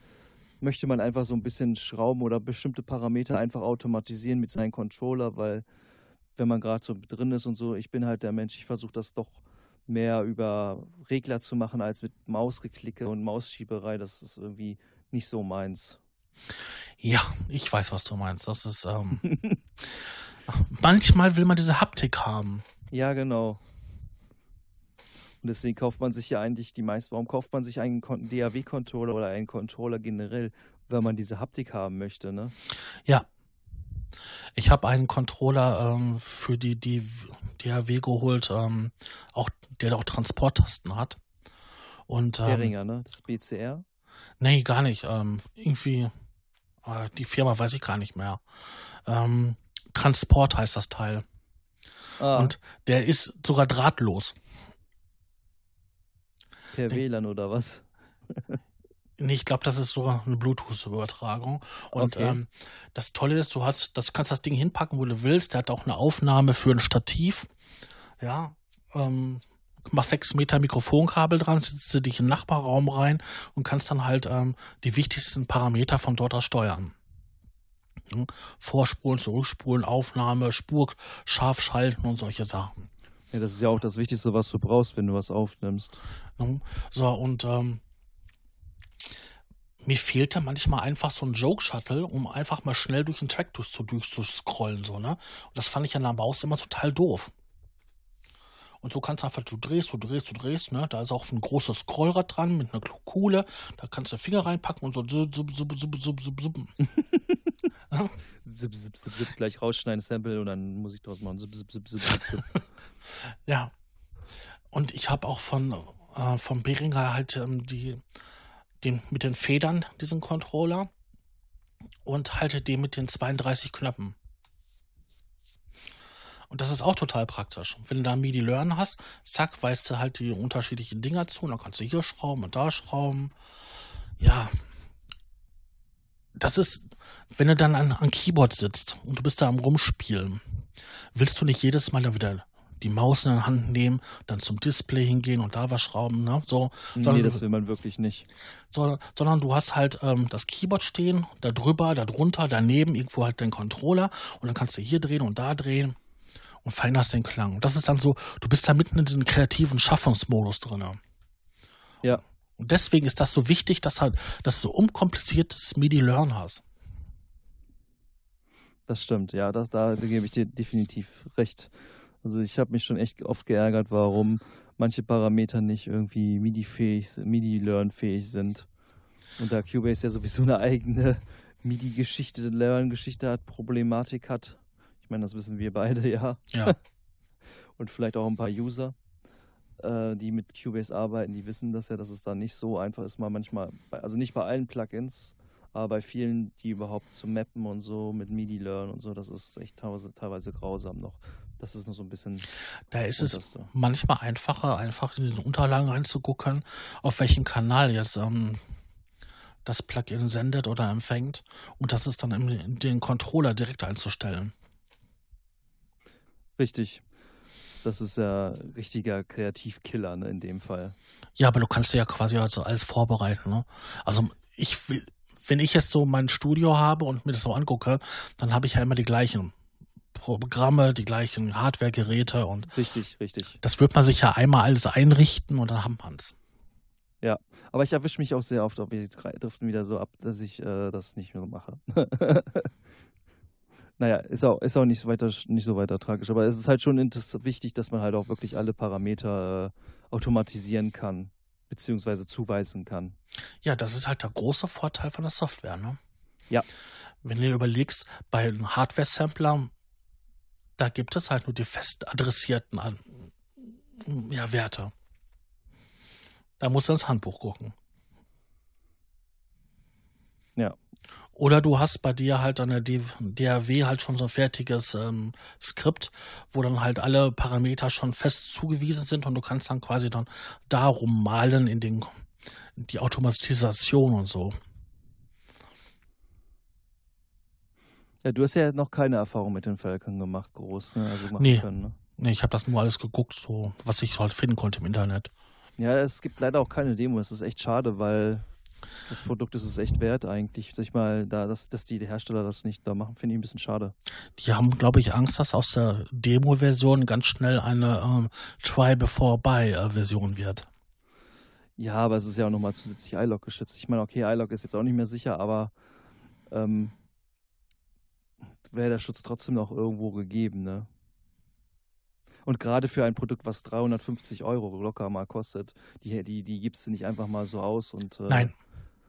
möchte man einfach so ein bisschen schrauben oder bestimmte Parameter einfach automatisieren mit seinem Controller, weil wenn man gerade so drin ist und so, ich bin halt der Mensch, ich versuche das doch mehr über Regler zu machen als mit Mausgeklicke und Mausschieberei. Das ist irgendwie nicht so meins. Ja, ich weiß, was du meinst. Das ist. Ähm, <laughs> manchmal will man diese Haptik haben. Ja, genau. Und deswegen kauft man sich ja eigentlich die meisten. Warum kauft man sich einen DAW-Controller oder einen Controller generell? Weil man diese Haptik haben möchte, ne? Ja. Ich habe einen Controller ähm, für die, die DAW geholt, ähm, auch, der auch Transporttasten hat. Und ähm, Behringer, ne? Das BCR. nee, gar nicht. Ähm, irgendwie, die Firma weiß ich gar nicht mehr. Ähm, Transport heißt das Teil. Ah, Und der ist sogar drahtlos. per WLAN oder was? <laughs> Nee, ich glaube, das ist sogar eine Bluetooth-Übertragung. Und Okay. ähm, das Tolle ist, du hast, das du kannst das Ding hinpacken, wo du willst. Der hat auch eine Aufnahme für ein Stativ. Ja. Ähm, machst sechs Meter Mikrofonkabel dran, setzt du dich den Nachbarraum rein und kannst dann halt ähm, die wichtigsten Parameter von dort aus steuern. Ja, Vorspulen, Zurückspulen, Aufnahme, Spur scharf schalten und solche Sachen. Ja, das ist ja auch das Wichtigste, was du brauchst, wenn du was aufnimmst. So, und ähm, mir fehlte manchmal einfach so ein Joke-Shuttle, um einfach mal schnell durch den Track durch, durchzuscrollen, so, ne? Und das fand ich an der Maus immer total doof. Und so kannst du einfach, du drehst, du drehst, du drehst, ne? Da ist auch ein großes Scrollrad dran mit einer Kuhle. Da kannst du Finger reinpacken und so ja? Zip, zip, zip, zip, gleich rausschneiden, Sample und dann muss ich draus machen. Zip, zip, zip, zip, zip. ja. Und ich habe auch von, äh, vom Behringer halt ähm, die, den, mit den Federn, diesen Controller. Und halte den mit den 32 Knöpfen. Und das ist auch total praktisch. Wenn du da MIDI Learn hast, zack, weißt du halt die unterschiedlichen Dinger zu. Und dann kannst du hier schrauben und da schrauben. Ja. Das ist, wenn du dann an, an Keyboard sitzt und du bist da am Rumspielen, willst du nicht jedes Mal dann wieder die Maus in der Hand nehmen, dann zum Display hingehen und da was schrauben, ne? So, nee, sondern, das will man wirklich nicht. So, sondern du hast halt ähm, das Keyboard stehen, da drüber, da drunter, daneben, irgendwo halt den Controller und dann kannst du hier drehen und da drehen und veränderst den Klang. Das ist dann so, du bist da mitten in diesem kreativen Schaffungsmodus drin. Ja. Und deswegen ist das so wichtig, dass halt, dass du so unkompliziertes MIDI-Learn hast. Das stimmt, ja, das, da, da gebe ich dir definitiv recht. Also ich habe mich schon echt oft geärgert, warum manche Parameter nicht irgendwie MIDI-fähig, MIDI-Learn-fähig sind. Und da Cubase ja sowieso eine eigene MIDI-Geschichte, Learn-Geschichte hat, Problematik hat, meine, das wissen wir beide, <laughs> ja. Ja. <laughs> Und vielleicht auch ein paar User, äh, die mit Cubase arbeiten, die wissen das ja, dass es da nicht so einfach ist, mal manchmal, bei, also nicht bei allen Plugins, aber bei vielen, die überhaupt zu mappen und so mit MIDI Learn und so, das ist echt teilweise, teilweise grausam noch. Das ist nur so ein bisschen. Da ist es manchmal einfacher, einfach in den Unterlagen reinzugucken, auf welchen Kanal jetzt ähm, das Plugin sendet oder empfängt und das ist dann in den Controller direkt einzustellen. Richtig. Das ist ja richtiger Kreativkiller ne, in dem Fall. Ja, aber du kannst ja quasi also alles vorbereiten. Ne? Also ich will, wenn ich jetzt so mein Studio habe und mir das so angucke, dann habe ich ja immer die gleichen Programme, die gleichen Hardware-Geräte und richtig, richtig. Das wird man sich ja einmal alles einrichten und dann hat man es. Ja, aber ich erwische mich auch sehr oft, ob wir driften wieder so ab, dass ich äh, das nicht mehr mache. <laughs> Naja, ist auch, ist auch nicht, so weiter, nicht so weiter tragisch, aber es ist halt schon wichtig, dass man halt auch wirklich alle Parameter äh, automatisieren kann, beziehungsweise zuweisen kann. Ja, das ist halt der große Vorteil von der Software, ne? Ja. Wenn du überlegst, bei einem Hardware-Sampler, da gibt es halt nur die fest adressierten ja, Werte. Da musst du ins Handbuch gucken. Ja. Oder du hast bei dir halt an der DAW halt schon so ein fertiges ähm, Skript, wo dann halt alle Parameter schon fest zugewiesen sind und du kannst dann quasi dann darum malen in den die Automatisation und so. Ja, du hast ja noch keine Erfahrung mit den Völkern gemacht, groß, ne? Also nee. Können, ne? Nee, ich habe das nur alles geguckt, so was ich halt finden konnte im Internet. Ja, es gibt leider auch keine Demo. Es ist echt schade, weil das Produkt ist es echt wert eigentlich. Sag ich mal, da, dass, dass die Hersteller das nicht da machen, finde ich ein bisschen schade. Die haben, glaube ich, Angst, dass aus der Demo-Version ganz schnell eine ähm, Try-Before-Buy-Version wird. Ja, aber es ist ja auch nochmal zusätzlich iLog geschützt. Ich meine, okay, iLog ist jetzt auch nicht mehr sicher, aber ähm, wäre der Schutz trotzdem noch irgendwo gegeben, ne? Und gerade für ein Produkt, was 350 Euro locker mal kostet, die, die, die gibst du nicht einfach mal so aus. Und, äh, Nein.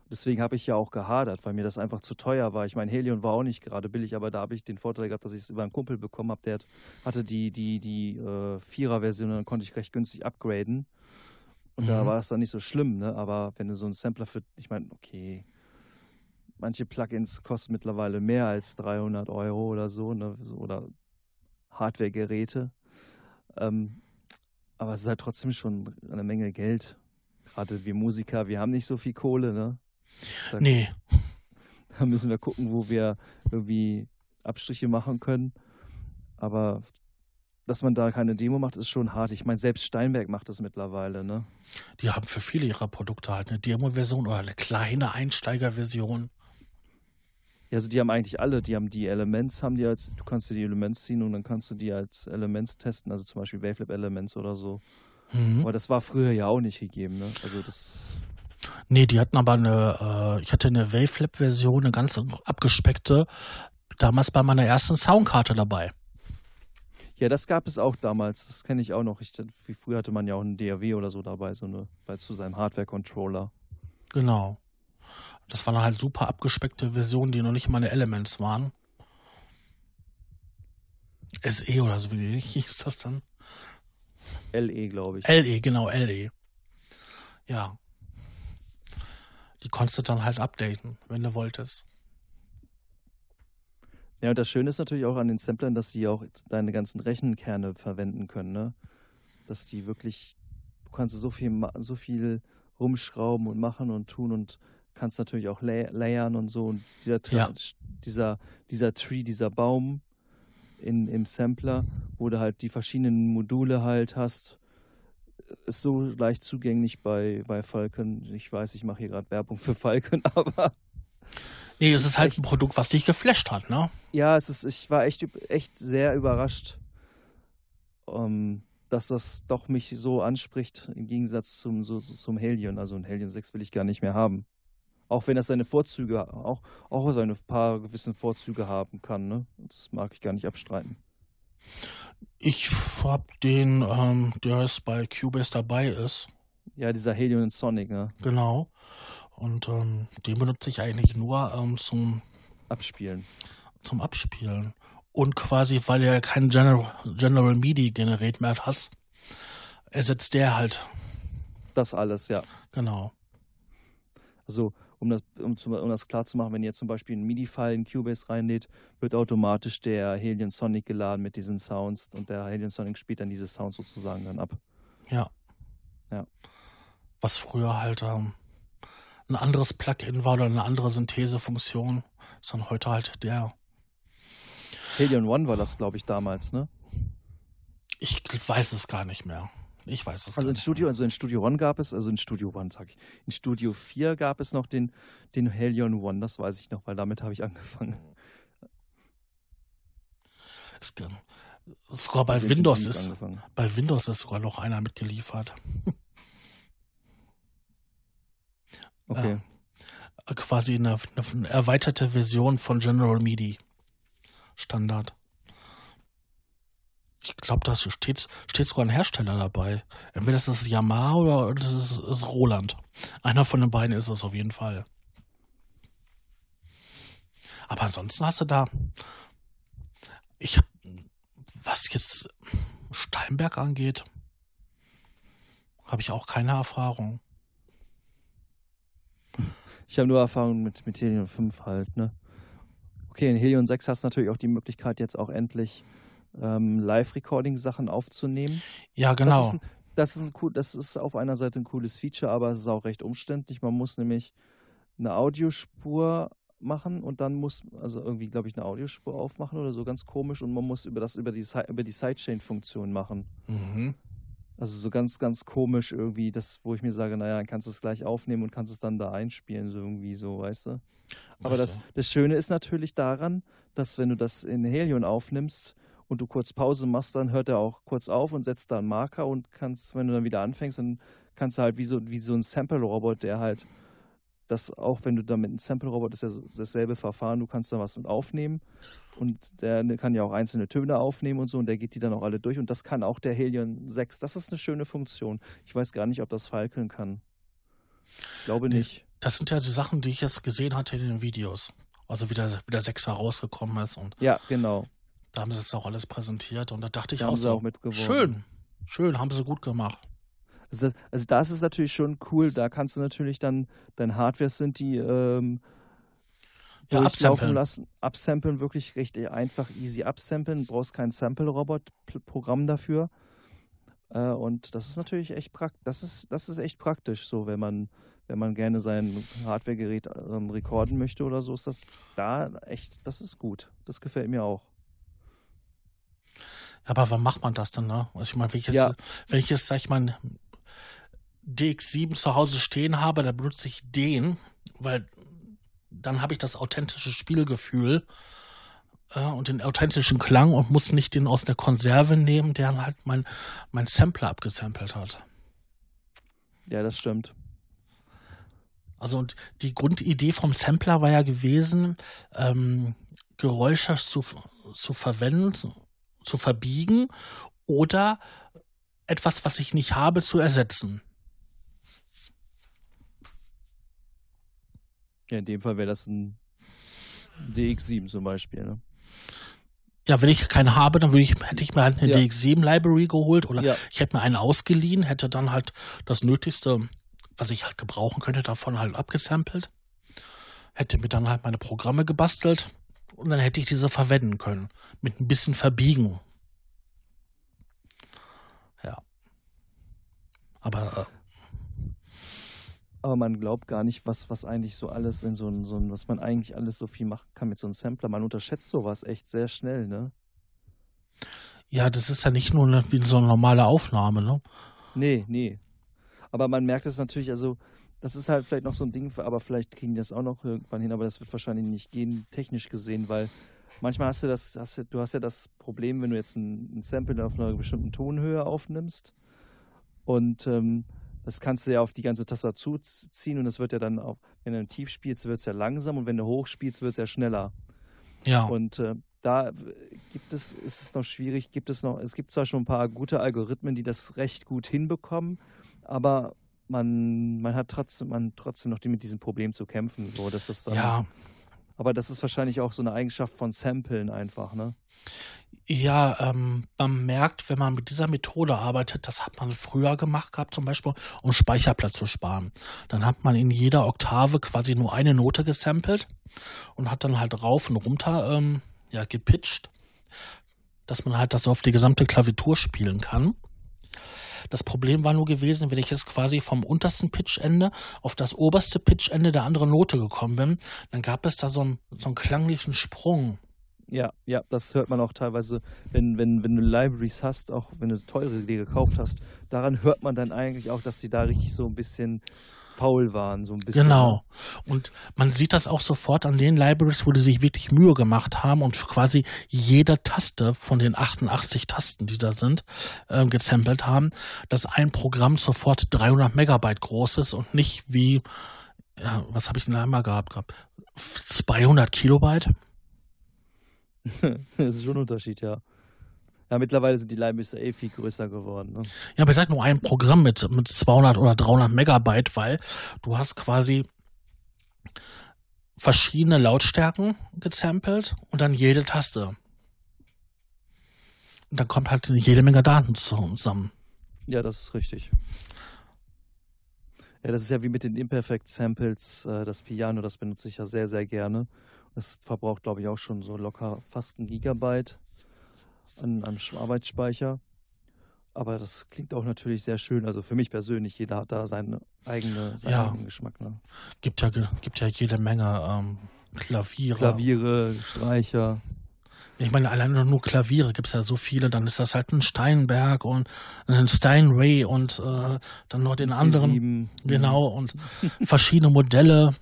Deswegen habe ich ja auch gehadert, weil mir das einfach zu teuer war. Ich meine, Helion war auch nicht gerade billig, aber da habe ich den Vorteil gehabt, dass ich es über einen Kumpel bekommen habe. Der hatte die, die, die äh, Vierer-Version und dann konnte ich recht günstig upgraden. Und mhm. da war es dann nicht so schlimm, ne? Aber wenn du so einen Sampler für, ich meine, okay, manche Plugins kosten mittlerweile mehr als 300 Euro oder so, ne? Oder Hardware-Geräte. Ähm, aber es ist halt trotzdem schon eine Menge Geld. Gerade wir Musiker, wir haben nicht so viel Kohle, ne? Da, nee. <laughs> Da müssen wir gucken, wo wir irgendwie Abstriche machen können. Aber dass man da keine Demo macht, ist schon hart. Ich meine, selbst Steinberg macht das mittlerweile, ne? Die haben für viele ihrer Produkte halt eine Demo-Version oder eine kleine Einsteigerversion. Ja, also die haben eigentlich alle, die haben die Elements, haben die als, du kannst dir die Elements ziehen und dann kannst du die als Elements testen, also zum Beispiel Wavelab Elements oder so. Mhm. Aber das war früher ja auch nicht gegeben, ne? Also das. Nee, die hatten aber eine, äh, ich hatte eine Wavelab-Version, eine ganz abgespeckte, damals bei meiner ersten Soundkarte dabei. Ja, das gab es auch damals. Das kenne ich auch noch. Ich, wie früher hatte man ja auch einen DAW oder so dabei, so eine, bei zu seinem Hardware-Controller. Genau. Das waren halt super abgespeckte Versionen, die noch nicht mal eine Elements waren. SE oder so, wie <laughs> hieß das dann? LE, glaube ich. LE, genau, LE. Ja. Die konntest du dann halt updaten, wenn du wolltest. Ja, und das Schöne ist natürlich auch an den Samplern, dass die auch deine ganzen Rechenkerne verwenden können, ne? Dass die wirklich, du kannst so viel, so viel rumschrauben und machen und tun und kannst natürlich auch lay layern und so. Und dieser, ja. dieser, dieser Tree, dieser Baum in, im Sampler, wo du halt die verschiedenen Module halt hast, ist so leicht zugänglich bei, bei Falcon. Ich weiß, ich mache hier gerade Werbung für Falcon, <laughs> aber. Nee, es ist halt ein Produkt, was dich geflasht hat, ne? Ja, es ist, ich war echt, echt sehr überrascht, um, ähm, dass das doch mich so anspricht, im Gegensatz zum, so, zum Helion. Also ein Helion 6 will ich gar nicht mehr haben. Auch wenn das seine Vorzüge, auch, auch seine paar gewissen Vorzüge haben kann, ne? Das mag ich gar nicht abstreiten. Ich hab den, ähm, der jetzt bei Cubase dabei ist. Ja, dieser Helion Sonic, ne? Genau. Und ähm, den benutze ich eigentlich nur ähm, zum Abspielen. Zum Abspielen. Und quasi, weil er kein General, General MIDI generiert mehr hat, ersetzt der halt. Das alles, ja. Genau. Also um das, um, um das klar zu machen, wenn ihr zum Beispiel einen MIDI-File in Cubase reinlädt, wird automatisch der Helion Sonic geladen mit diesen Sounds und der Helion Sonic spielt dann diese Sounds sozusagen dann ab. Ja. Ja. Was früher halt ähm, ein anderes Plugin war oder eine andere Synthesefunktion, ist dann heute halt der. Helion One war das, glaube ich, damals, ne? Ich weiß es gar nicht mehr. Ich weiß es Also in Studio, also in Studio One gab es, also in Studio One sag ich, in Studio 4 gab es noch den, den Helion One, das weiß ich noch, weil damit habe ich angefangen. Es, sogar bei Windows ist, bei Windows ist sogar noch einer mitgeliefert. <laughs> Okay. Äh, quasi eine, eine erweiterte Version von General MIDI Standard. Ich glaube, da steht, steht sogar ein Hersteller dabei. Entweder ist es Yamaha oder das ist, ist Roland. Einer von den beiden ist es auf jeden Fall. Aber ansonsten hast du da. Ich hab, was jetzt Steinberg angeht, habe ich auch keine Erfahrung. Ich habe nur Erfahrung mit, mit Helion 5 halt, ne? Okay, in Helion 6 hast du natürlich auch die Möglichkeit, jetzt auch endlich ähm, Live-Recording-Sachen aufzunehmen. Ja, genau. Das ist, ein, das, ist ein cool, das ist auf einer Seite ein cooles Feature, aber es ist auch recht umständlich. Man muss nämlich eine Audiospur machen und dann muss, also irgendwie, glaube ich, eine Audiospur aufmachen oder so ganz komisch und man muss über das über die, über die Sidechain-Funktion machen. Mhm. Also so ganz, ganz komisch irgendwie, das, wo ich mir sage, naja, dann kannst du es gleich aufnehmen und kannst es dann da einspielen, so irgendwie so, weißt du. Aber das, das Schöne ist natürlich daran, dass wenn du das in Helion aufnimmst, und du kurz Pause machst, dann hört er auch kurz auf und setzt da einen Marker und kannst, wenn du dann wieder anfängst, dann kannst du halt wie so, wie so ein Sample-Robot, der halt das auch, wenn du da mit einem Sample-Robot, ist ja dasselbe Verfahren, du kannst da was mit aufnehmen und der kann ja auch einzelne Töne aufnehmen und so und der geht die dann auch alle durch und das kann auch der Helion 6. Das ist eine schöne Funktion. Ich weiß gar nicht, ob das Falkeln kann. Ich glaube nicht. Das sind ja die Sachen, die ich jetzt gesehen hatte in den Videos. Also wie der, wie der 6er rausgekommen ist. Und ja, genau. Da haben sie es auch alles präsentiert und da dachte ich da auch, so, auch schön, schön, haben sie gut gemacht. Also das, also das ist natürlich schon cool. Da kannst du natürlich dann dein Hardware sind die ähm, ja, absampeln lassen, absampeln wirklich recht einfach easy absampeln. Du brauchst kein Sample-Robot-Programm dafür. Äh, und das ist natürlich echt praktisch. Das ist, das ist echt praktisch, so wenn man wenn man gerne sein Hardware-Gerät ähm, rekorden möchte oder so, ist das da echt, das ist gut. Das gefällt mir auch. Aber wann macht man das denn, ne? Also ich meine, wenn ich jetzt, ja. wenn ich jetzt, sag ich mal, DX7 zu Hause stehen habe, dann benutze ich den, weil dann habe ich das authentische Spielgefühl äh, und den authentischen Klang und muss nicht den aus der Konserve nehmen, der halt mein, mein Sampler abgesampelt hat. Ja, das stimmt. Also die Grundidee vom Sampler war ja gewesen, ähm, Geräusche zu, zu verwenden, zu verbiegen oder etwas, was ich nicht habe, zu ersetzen. Ja, in dem Fall wäre das ein DX7 zum Beispiel. Ne? Ja, wenn ich keinen habe, dann würde ich, hätte ich mir halt eine ja. DX7-Library geholt oder ja. ich hätte mir einen ausgeliehen, hätte dann halt das Nötigste, was ich halt gebrauchen könnte, davon halt abgesampelt. Hätte mir dann halt meine Programme gebastelt und dann hätte ich diese verwenden können. Mit ein bisschen Verbiegen. Ja. Aber äh, aber man glaubt gar nicht, was, was eigentlich so alles in so ein, so ein, was man eigentlich alles so viel machen kann mit so einem Sampler. Man unterschätzt sowas echt sehr schnell, ne? Ja, das ist ja nicht nur wie so eine normale Aufnahme, ne? Nee, nee. Aber man merkt es natürlich, also, das ist halt vielleicht noch so ein Ding, aber vielleicht kriegen die das auch noch irgendwann hin, aber das wird wahrscheinlich nicht gehen, technisch gesehen, weil manchmal hast du das, hast du, du hast ja das Problem, wenn du jetzt ein, ein Sample auf einer bestimmten Tonhöhe aufnimmst und ähm, das kannst du ja auf die ganze Tastatur ziehen und es wird ja dann auch, wenn du tief spielst, wird es ja langsam und wenn du hoch spielst, wird es ja schneller. Ja. Und äh, da gibt es, ist es noch schwierig, gibt es noch, es gibt zwar schon ein paar gute Algorithmen, die das recht gut hinbekommen, aber man, man hat trotzdem, man trotzdem noch mit diesem Problem zu kämpfen. So, dass das dann, ja. Aber das ist wahrscheinlich auch so eine Eigenschaft von Samplen einfach, ne? Ja, ähm, man merkt, wenn man mit dieser Methode arbeitet, das hat man früher gemacht gehabt, zum Beispiel, um Speicherplatz zu sparen. Dann hat man in jeder Oktave quasi nur eine Note gesampelt und hat dann halt rauf und runter ähm, ja, gepitcht, dass man halt das auf die gesamte Klaviatur spielen kann. Das Problem war nur gewesen, wenn ich jetzt quasi vom untersten Pitchende auf das oberste Pitchende der anderen Note gekommen bin, dann gab es da so einen, so einen klanglichen Sprung. Ja, ja, das hört man auch teilweise, wenn, wenn, wenn du Libraries hast, auch wenn du teure dir gekauft hast, daran hört man dann eigentlich auch, dass sie da richtig so ein bisschen faul waren, so ein bisschen. Genau. Und man sieht das auch sofort an den Libraries, wo die sich wirklich Mühe gemacht haben und quasi jede Taste von den 88 Tasten, die da sind, äh, gesampelt haben, dass ein Programm sofort 300 Megabyte groß ist und nicht wie, ja, was habe ich denn einmal gehabt? 200 Kilobyte? <laughs> das ist schon ein Unterschied, ja. Ja, mittlerweile sind die Libraries eh viel größer geworden. Ne? Ja, aber ich sag nur ein Programm mit, mit 200 oder 300 Megabyte, weil du hast quasi verschiedene Lautstärken gesampelt und dann jede Taste. Und dann kommt halt jede Menge Daten zusammen. Ja, das ist richtig. Ja, das ist ja wie mit den Imperfect Samples. Äh, das Piano, das benutze ich ja sehr, sehr gerne. Das verbraucht, glaube ich, auch schon so locker fast ein Gigabyte an, an Arbeitsspeicher. Aber das klingt auch natürlich sehr schön. Also für mich persönlich, jeder hat da seine eigene, seinen ja. eigenen Geschmack. Ne? Gibt, ja, gibt ja jede Menge ähm, Klaviere. Klaviere, Streicher. Ich meine, alleine nur Klaviere gibt es ja so viele, dann ist das halt ein Steinberg und ein Steinway und äh, dann noch den C7. anderen. Genau, und <laughs> verschiedene Modelle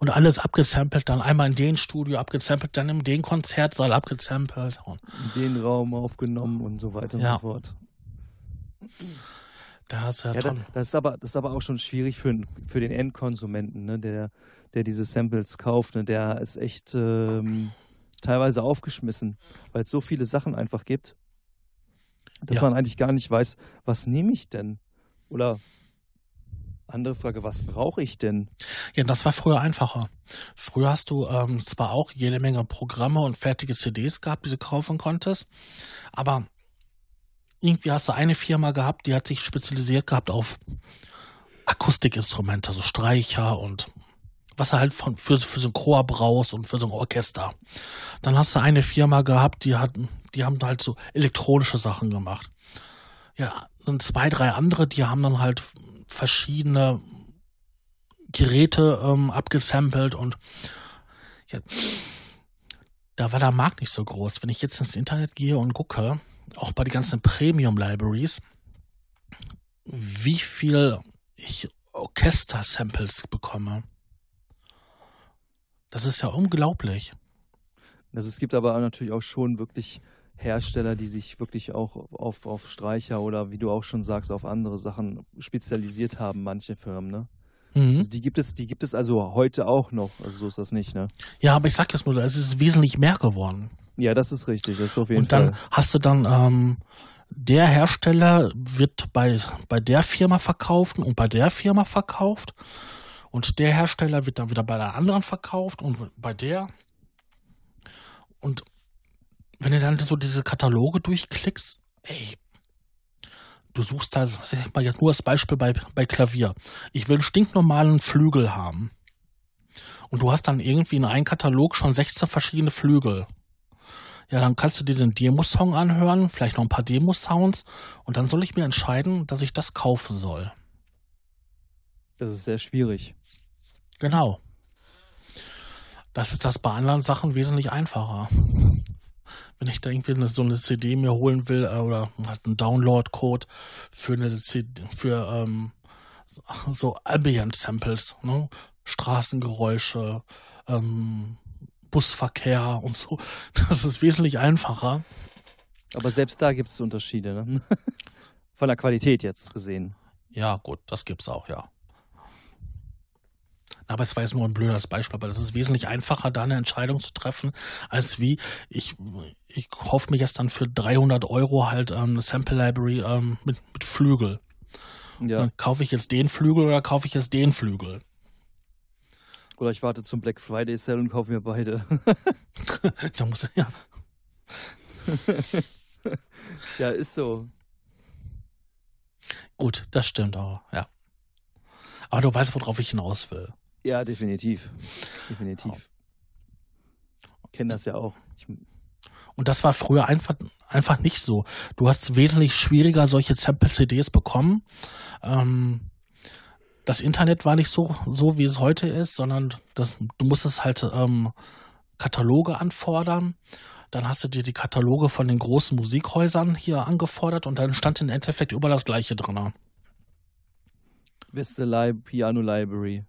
und alles abgesampelt, dann einmal in den Studio abgesampelt, dann in den Konzertsaal abgesampelt. In den Raum aufgenommen und so weiter ja. und so fort. Da ist ja, ja toll. Das ist, aber, das ist aber auch schon schwierig für, für den Endkonsumenten, ne, der, der diese Samples kauft. Ne, der ist echt ähm, teilweise aufgeschmissen, weil es so viele Sachen einfach gibt, dass ja. man eigentlich gar nicht weiß, was nehme ich denn? Oder andere Frage, was brauche ich denn? Ja, das war früher einfacher. Früher hast du ähm, zwar auch jede Menge Programme und fertige CDs gehabt, die du kaufen konntest, aber irgendwie hast du eine Firma gehabt, die hat sich spezialisiert gehabt auf Akustikinstrumente, so Streicher und was er halt von, für, für so ein Chor brauchst und für so ein Orchester. Dann hast du eine Firma gehabt, die hatten, die haben halt so elektronische Sachen gemacht. Ja, und zwei, drei andere, die haben dann halt verschiedene Geräte ähm, abgesampelt und ja, da war der Markt nicht so groß. Wenn ich jetzt ins Internet gehe und gucke, auch bei den ganzen Premium-Libraries, wie viel ich Orchester-Samples bekomme. Das ist ja unglaublich. Also es gibt aber natürlich auch schon wirklich Hersteller, die sich wirklich auch auf, auf Streicher oder wie du auch schon sagst, auf andere Sachen spezialisiert haben, manche Firmen, ne? Mhm. Also die gibt es, die gibt es also heute auch noch. Also so ist das nicht, ne? Ja, aber ich sag jetzt nur, es ist wesentlich mehr geworden. Ja, das ist richtig, das ist auf jeden Und dann Fall. hast du dann, ähm, der Hersteller wird bei, bei der Firma verkauft und bei der Firma verkauft. Und der Hersteller wird dann wieder bei der anderen verkauft und bei der. Und wenn du dann so diese Kataloge durchklickst, ey, du suchst da, sag mal jetzt nur als Beispiel bei, bei Klavier. Ich will einen stinknormalen Flügel haben. Und du hast dann irgendwie in einem Katalog schon 16 verschiedene Flügel. Ja, dann kannst du dir den Demo-Song anhören, vielleicht noch ein paar Demo-Sounds und dann soll ich mir entscheiden, dass ich das kaufen soll. Das ist sehr schwierig. Genau. Das ist das bei anderen Sachen wesentlich einfacher. Wenn ich da irgendwie so eine CD mir holen will äh, oder halt einen Download-Code für eine CD, für ähm, so Ambient-Samples, ne? Straßengeräusche, ähm, Busverkehr und so. <laughs> Das ist wesentlich einfacher. Aber selbst da gibt es Unterschiede, ne? <laughs> Von der Qualität jetzt gesehen. Ja, gut, das gibt's auch, ja. Aber es war jetzt nur ein blödes Beispiel, aber es ist wesentlich einfacher, da eine Entscheidung zu treffen, als wie ich, ich hoffe mir jetzt dann für 300 Euro halt ähm, eine Sample Library ähm, mit, mit Flügel. Ja. Dann kaufe ich jetzt den Flügel oder kaufe ich jetzt den Flügel? Oder ich warte zum Black Friday Sale und kaufe mir beide. <laughs> da muss ja. <laughs> ja, ist so. Gut, das stimmt auch, ja. Aber du weißt, worauf ich hinaus will. Ja, definitiv. Definitiv. Ich kenne das ja auch. Ich, und das war früher einfach, einfach nicht so. Du hast wesentlich schwieriger solche Sample-CDs bekommen. Ähm, das Internet war nicht so, so wie es heute ist, sondern das, du musstest halt ähm, Kataloge anfordern. Dann hast du dir die Kataloge von den großen Musikhäusern hier angefordert und dann stand im Endeffekt über das Gleiche drin. Beste Li Piano Library.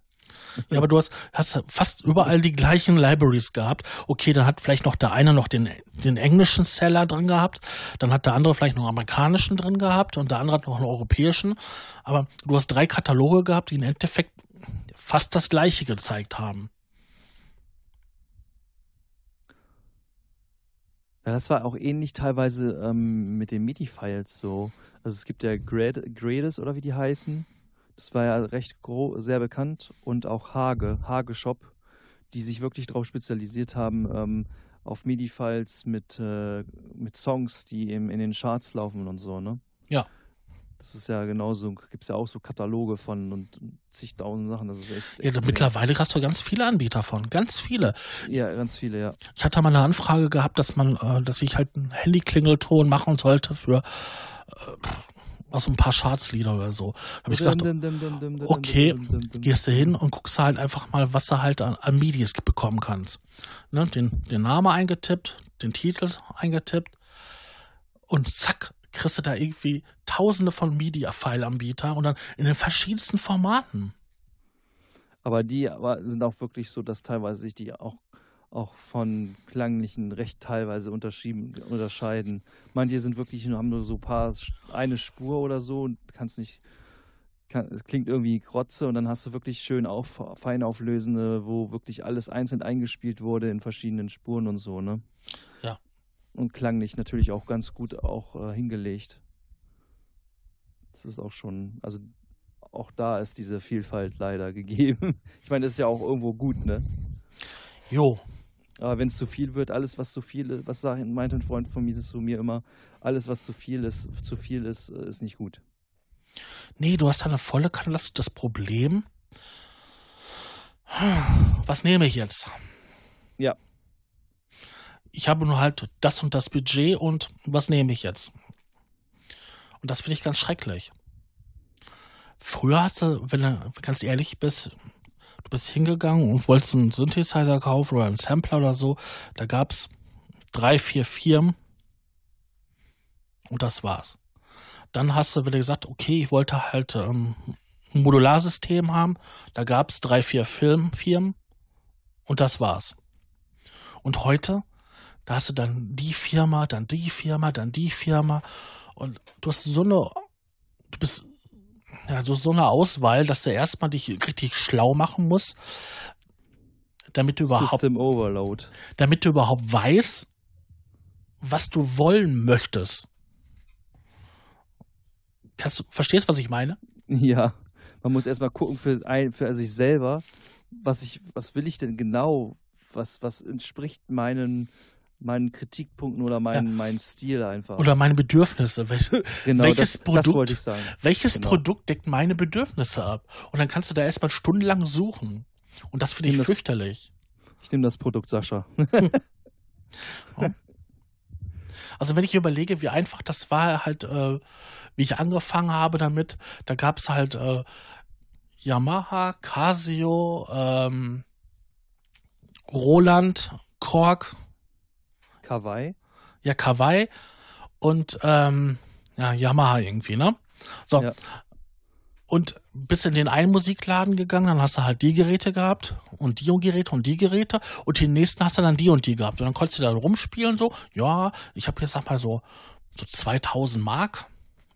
Ja, aber du hast, hast fast überall die gleichen Libraries gehabt. Okay, dann hat vielleicht noch der eine noch den, den englischen Seller drin gehabt, dann hat der andere vielleicht noch einen amerikanischen drin gehabt und der andere hat noch einen europäischen. Aber du hast drei Kataloge gehabt, die im Endeffekt fast das gleiche gezeigt haben. Ja, das war auch ähnlich teilweise ähm, mit den MIDI-Files so. Also es gibt ja Grad Grades oder wie die heißen. Das war ja recht sehr bekannt und auch Hage, Hage Shop, die sich wirklich darauf spezialisiert haben, ähm, auf MIDI-Files mit, äh, mit Songs, die im, in den Charts laufen und so, ne? Ja. Das ist ja genauso, gibt es ja auch so Kataloge von und zigtausend Sachen. Das ist echt. Ja, mittlerweile hast du ganz viele Anbieter von, ganz viele. Ja, ganz viele, ja. Ich hatte mal eine Anfrage gehabt, dass man, äh, dass ich halt einen Handyklingelton machen sollte für äh, aus ein paar Chartslieder oder so. Da habe ich gesagt, okay, gehst du hin und guckst halt einfach mal, was du halt an, an Midis bekommen kannst. Ne, den, den Namen eingetippt, den Titel eingetippt und zack, kriegst du da irgendwie tausende von Media-File-Anbieter und dann in den verschiedensten Formaten. Aber die aber sind auch wirklich so, dass teilweise sich die auch auch von klanglichen recht teilweise unterscheiden. Manche sind wirklich haben nur so ein paar eine Spur oder so und kannst nicht kann, es klingt irgendwie Grotze und dann hast du wirklich schön auf, feinauflösende, wo wirklich alles einzeln eingespielt wurde in verschiedenen Spuren und so, ne? Ja. Und klanglich natürlich auch ganz gut auch äh, hingelegt. Das ist auch schon, also auch da ist diese Vielfalt leider gegeben. <laughs> Ich meine, das ist ja auch irgendwo gut, ne? Jo, aber wenn es zu viel wird, alles, was zu viel ist, was sagt, meint ein Freund von mir zu mir immer, alles, was zu viel ist, zu viel ist, äh, ist nicht gut. Nee, du hast eine volle Kanne, das Problem. Was nehme ich jetzt? Ja. Ich habe nur halt das und das Budget und was nehme ich jetzt? Und das finde ich ganz schrecklich. Früher hast du, wenn du ganz ehrlich bist, du bist hingegangen und wolltest einen Synthesizer kaufen oder einen Sampler oder so, da gab es drei, vier Firmen. Und das war's. Dann hast du wieder gesagt, okay, ich wollte halt ähm, ein Modularsystem haben, da gab es drei, vier Film Firmen. Und das war's. Und heute, da hast du dann die Firma, dann die Firma, dann die Firma. Und du hast so eine, du bist ja, so, so eine Auswahl, dass du erstmal dich richtig schlau machen musst, damit du überhaupt, System Overload. damit du überhaupt weißt, was du wollen möchtest. Kannst du, verstehst, was ich meine? Ja, man muss erstmal gucken für, ein, für sich selber, was ich, was will ich denn genau? Was, was entspricht meinen, meinen Kritikpunkten oder meinen, meinem Stil einfach. Oder meine Bedürfnisse. Welche, genau, welches das, das Produkt, ich sagen. welches Genau. Produkt deckt meine Bedürfnisse ab? Und dann kannst du da erstmal stundenlang suchen. Und das finde ich das- fürchterlich. Ich nehme das Produkt Sascha. <laughs> Also wenn ich überlege, wie einfach das war, halt, äh, wie ich angefangen habe damit, da gab es halt äh, Yamaha, Casio, ähm, Roland, Korg, Kawaii. ja, Kawai und ähm, ja, Yamaha irgendwie, ne? So. Ja. Und bist in den einen Musikladen gegangen, dann hast du halt die Geräte gehabt und die Geräte und die Geräte und den nächsten hast du dann die und die gehabt. Und dann konntest du da rumspielen so. Ja, ich habe jetzt sag mal so, so 2000 Mark.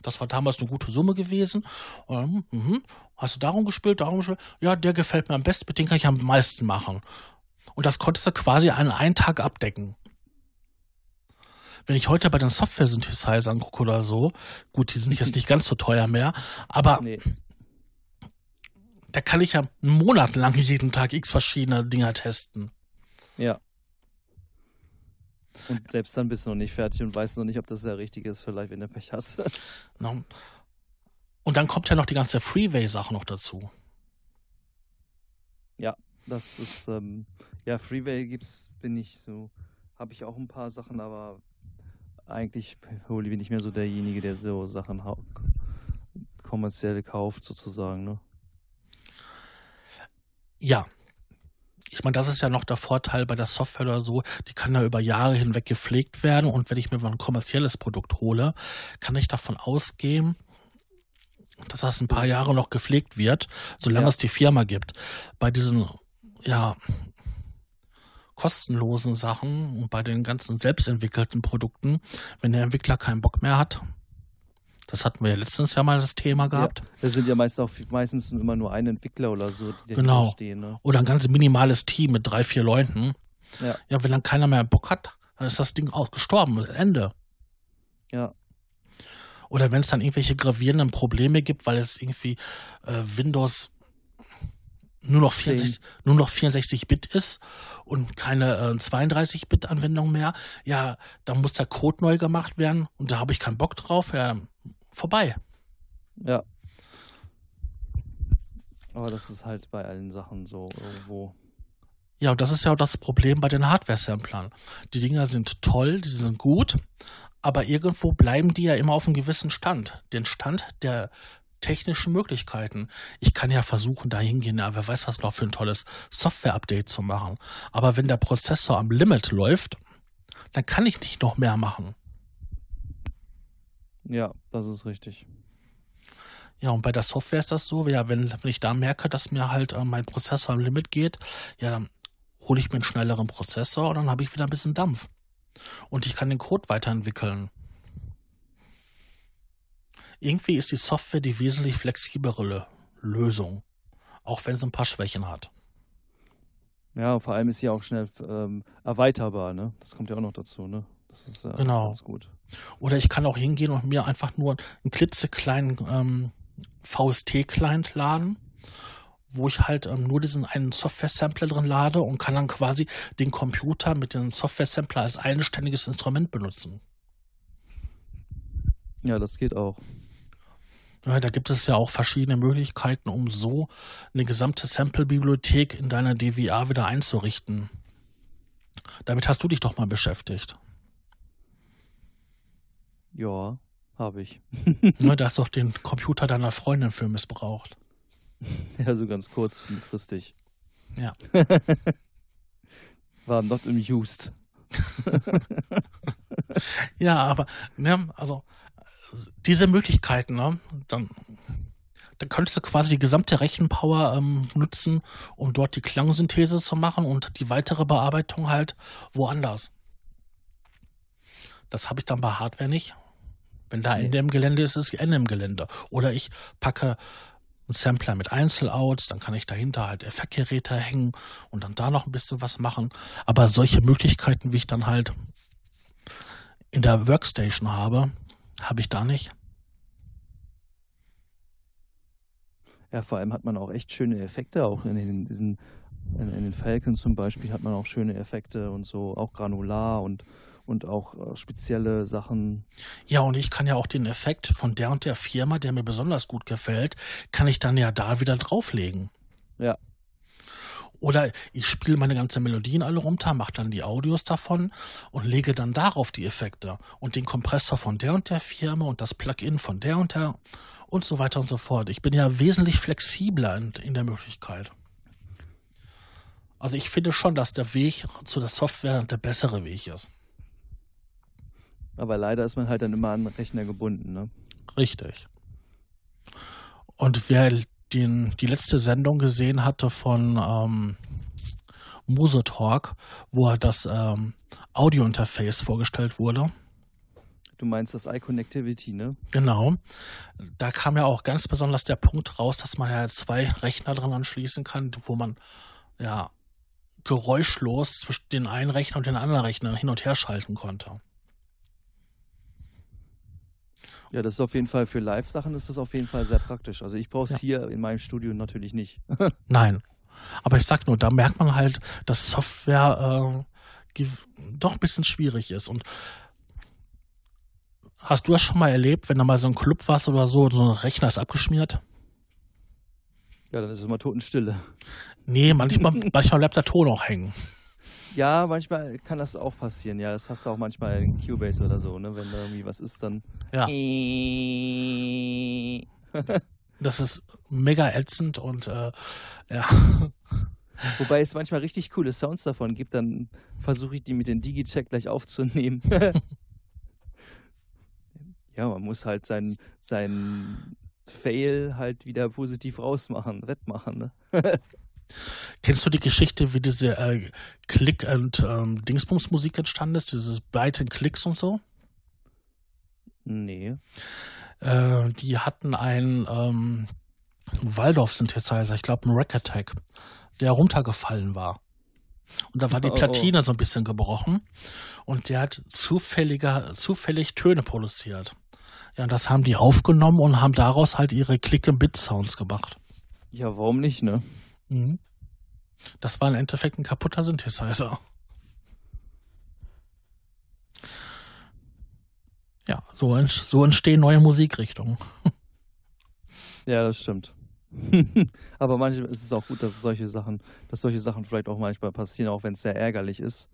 Das war damals eine gute Summe gewesen. Und dann, mhm, hast du darum gespielt, darum gespielt? Ja, der gefällt mir am besten, mit dem kann ich am meisten machen. Und das konntest du quasi an einen Tag abdecken. Wenn ich heute bei den Software-Synthesizern gucke oder so, gut, die sind jetzt nicht ganz so teuer mehr, aber Nee. da kann ich ja einen Monat lang jeden Tag x verschiedene Dinger testen. Ja. Und selbst dann bist du noch nicht fertig und weißt noch nicht, ob das der richtige ist, vielleicht, wenn du Pech hast. <laughs> Ne? Und dann kommt ja noch die ganze Freeway-Sache noch dazu. Das ist, ähm, ja, Freeway gibt's, bin ich so, habe ich auch ein paar Sachen, aber eigentlich hole ich nicht mehr so derjenige, der so Sachen kommerziell kauft, sozusagen, ne? Ja. Ich meine, das ist ja noch der Vorteil bei der Software oder so, die kann ja über Jahre hinweg gepflegt werden und wenn ich mir mal ein kommerzielles Produkt hole, kann ich davon ausgehen, dass das ein paar Jahre noch gepflegt wird, solange Ja. es die Firma gibt. Bei diesen, ja, kostenlosen Sachen und bei den ganzen selbstentwickelten Produkten, wenn der Entwickler keinen Bock mehr hat, das hatten wir ja letztens ja mal das Thema gehabt, Da sind ja meist auch meistens immer nur ein Entwickler oder so, die Genau. stehen, ne? oder ein ganz minimales Team mit drei, vier Leuten, Ja. ja, wenn dann keiner mehr Bock hat, dann ist das Ding auch gestorben, Ende. Ja, Oder wenn es dann irgendwelche gravierenden Probleme gibt, weil es irgendwie äh, Windows nur noch 64, nur noch 64-Bit ist und keine äh, 32-Bit-Anwendung mehr, ja, dann muss der Code neu gemacht werden und da habe ich keinen Bock drauf, ja, vorbei. ja. Aber das ist halt bei allen Sachen so irgendwo. Ja, und das ist ja auch das Problem bei den Hardware-Samplern. Die Dinger sind toll, die sind gut, aber irgendwo bleiben die ja immer auf einem gewissen Stand. Den Stand der technischen Möglichkeiten. Ich kann ja versuchen, da hingehen, ja, wer weiß, was noch für ein tolles Software-Update zu machen. Aber wenn der Prozessor am Limit läuft, dann kann ich nicht noch mehr machen. Ja, das ist richtig. Ja, und bei der Software ist das so, ja, wenn, wenn ich da merke, dass mir halt äh, mein Prozessor am Limit geht, ja, dann hole ich mir einen schnelleren Prozessor und dann habe ich wieder ein bisschen Dampf. Und ich kann den Code weiterentwickeln. Irgendwie ist die Software die wesentlich flexiblere Lösung, auch wenn sie ein paar Schwächen hat. Ja, vor allem ist sie auch schnell ähm, erweiterbar, ne? Das kommt ja auch noch dazu, ne? Das ist ja Genau. ganz gut. Oder ich kann auch hingehen und mir einfach nur einen klitzekleinen ähm, VST-Client laden, wo ich halt ähm, nur diesen einen Software-Sampler drin lade und kann dann quasi den Computer mit dem Software-Sampler als eigenständiges Instrument benutzen. Ja, das geht auch. Ja, da gibt es ja auch verschiedene Möglichkeiten, um so eine gesamte Sample-Bibliothek in deiner DWA wieder einzurichten. Damit hast du dich doch mal beschäftigt. Ja, habe ich. <laughs> <laughs> da hast du doch den Computer deiner Freundin für missbraucht. <laughs> Ja, so ganz kurzfristig. Ja. War not amused. Ja, aber, ne, also diese Möglichkeiten, ne, dann, dann könntest du quasi die gesamte Rechenpower ähm, nutzen, um dort die Klangsynthese zu machen und die weitere Bearbeitung halt woanders. Das habe ich dann bei Hardware nicht. Wenn da Ende im Gelände ist, ist Ende im Gelände. Oder ich packe einen Sampler mit Einzelouts, dann kann ich dahinter halt Effektgeräte hängen und dann da noch ein bisschen was machen. Aber solche Möglichkeiten, wie ich dann halt in der Workstation habe, habe ich da nicht. Ja, vor allem hat man auch echt schöne Effekte, auch in den, diesen, in, in den Falcon zum Beispiel hat man auch schöne Effekte und so, auch granular und und auch äh, spezielle Sachen. Ja, und ich kann ja auch den Effekt von der und der Firma, der mir besonders gut gefällt, kann ich dann ja da wieder drauflegen. Ja. Oder ich spiele meine ganzen Melodien alle runter, mache dann die Audios davon und lege dann darauf die Effekte und den Kompressor von der und der Firma und das Plugin von der und der und so weiter und so fort. Ich bin ja wesentlich flexibler in, in der Möglichkeit. Also ich finde schon, dass der Weg zu der Software der bessere Weg ist. Aber leider ist man halt dann immer an den Rechner gebunden, ne? Richtig. Und wer den, die letzte Sendung gesehen hatte von ähm, Muse Talk, wo das ähm, Audio-Interface vorgestellt wurde. Du meinst das iConnectivity, ne? Genau. Da kam ja auch ganz besonders der Punkt raus, dass man ja zwei Rechner dran anschließen kann, wo man ja geräuschlos zwischen den einen Rechner und den anderen Rechner hin und her schalten konnte. Ja, das ist auf jeden Fall für Live-Sachen ist das auf jeden Fall sehr praktisch. Also ich brauche es ja. hier in meinem Studio natürlich nicht. <laughs> Nein. Aber ich sag nur, da merkt man halt, dass Software äh, doch ein bisschen schwierig ist. Und hast du das schon mal erlebt, wenn da mal so ein Club warst oder so, so ein Rechner ist abgeschmiert? Ja, dann ist es immer Totenstille. Nee, manchmal, <laughs> manchmal bleibt der Ton auch hängen. Ja, manchmal kann das auch passieren. Ja, das hast du auch manchmal in Cubase oder so, ne? Wenn da irgendwie was ist, dann. Ja. <laughs> das ist mega ätzend und äh, ja. <laughs> Wobei es manchmal richtig coole Sounds davon gibt, dann versuche ich die mit dem Digi-Check gleich aufzunehmen. <laughs> ja, man muss halt sein, sein Fail halt wieder positiv rausmachen, wettmachen. Ne? Kennst du die Geschichte, wie diese äh, Klick- und ähm, Dingsbums-Musik entstanden ist? Dieses Byte Klicks und so? Nee. Äh, die hatten einen ähm, Waldorf-Synthesizer, ich glaube ein Record Tag, der runtergefallen war. Und da war die oh, oh. Platine oh. so ein bisschen gebrochen und der hat zufälliger, zufällig Töne produziert. Ja, und das haben die aufgenommen und haben daraus halt ihre Click-and-Bit-Sounds gemacht. Ja, warum nicht, ne? Mhm. Das war im Endeffekt ein kaputter Synthesizer. Ja, so, so entstehen neue Musikrichtungen. <laughs> Ja, das stimmt. <laughs> Aber manchmal ist es auch gut, dass solche Sachen, dass solche Sachen vielleicht auch manchmal passieren, auch wenn es sehr ärgerlich ist.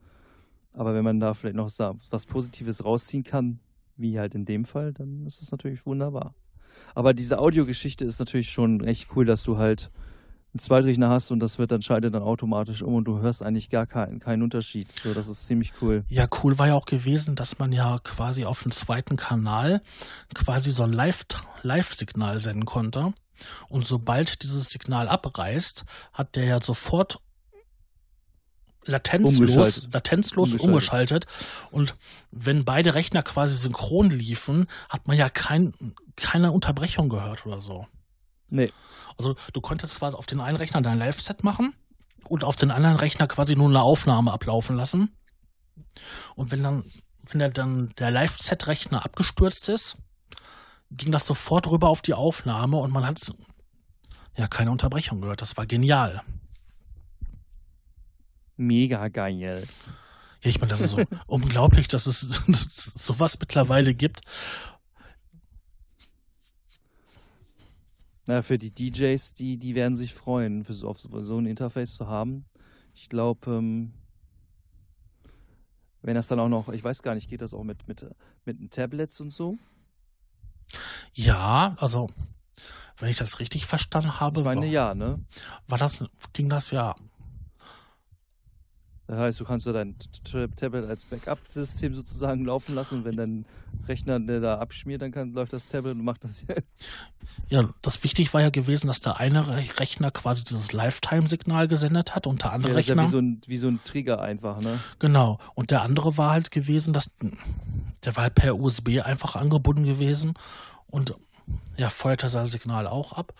Aber wenn man da vielleicht noch was Positives rausziehen kann, wie halt in dem Fall, dann ist das natürlich wunderbar. Aber diese Audiogeschichte ist natürlich schon echt cool, dass du halt einen Zweitrechner hast und das wird dann schaltet dann automatisch um und du hörst eigentlich gar keinen, keinen Unterschied. So, das ist ziemlich cool. Ja, cool war ja auch gewesen, dass man ja quasi auf dem zweiten Kanal quasi so ein Live-Signal senden konnte. Und sobald dieses Signal abreißt, hat der ja sofort latenzlos, umgeschaltet. latenzlos umgeschaltet. umgeschaltet. Und wenn beide Rechner quasi synchron liefen, hat man ja kein, keine Unterbrechung gehört oder so. Nee. Also du konntest zwar auf den einen Rechner dein Live-Set machen und auf den anderen Rechner quasi nur eine Aufnahme ablaufen lassen. Und wenn dann, wenn der dann der Live-Set-Rechner abgestürzt ist, ging das sofort rüber auf die Aufnahme und man hat ja keine Unterbrechung gehört. Das war genial. Mega geil. Ja, ich meine, das ist so <laughs> unglaublich, dass es, <laughs> dass es sowas mittlerweile gibt. Na, für die DJs, die, die werden sich freuen, für so, auf so ein Interface zu haben. Ich glaube, ähm, wenn das dann auch noch, ich weiß gar nicht, geht das auch mit, mit, mit Tablets und so? Ja, also, wenn ich das richtig verstanden habe. Ich meine, war, ja, ne? War das, ging das ja das heißt, du kannst dein Tablet als Backup-System sozusagen laufen lassen und wenn dein Rechner da abschmiert, dann kann, läuft das Tablet und macht das ja. Ja, das wichtig war ja gewesen, dass der eine Rechner quasi dieses Lifetime-Signal gesendet hat und der andere ja, das Rechner. Ist ja wie so, ein, wie so ein Trigger einfach, ne? Genau. Und der andere war halt gewesen, dass der war halt per USB einfach angebunden gewesen und ja, feuerte sein Signal auch ab.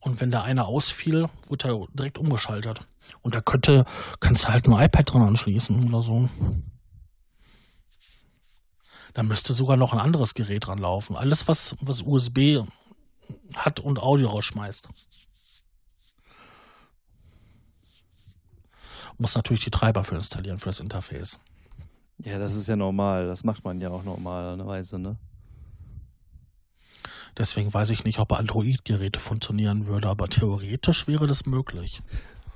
Und wenn da einer ausfiel, wurde er direkt umgeschaltet. Und da könnte, kannst du halt ein iPad dran anschließen oder so. Da müsste sogar noch ein anderes Gerät dran laufen. Alles, was, was USB hat und Audio rausschmeißt. Muss natürlich die Treiber für installieren, für das Interface. Ja, das ist ja normal. Das macht man ja auch normalerweise, ne? Deswegen weiß ich nicht, ob Android-Geräte funktionieren würde, aber theoretisch wäre das möglich.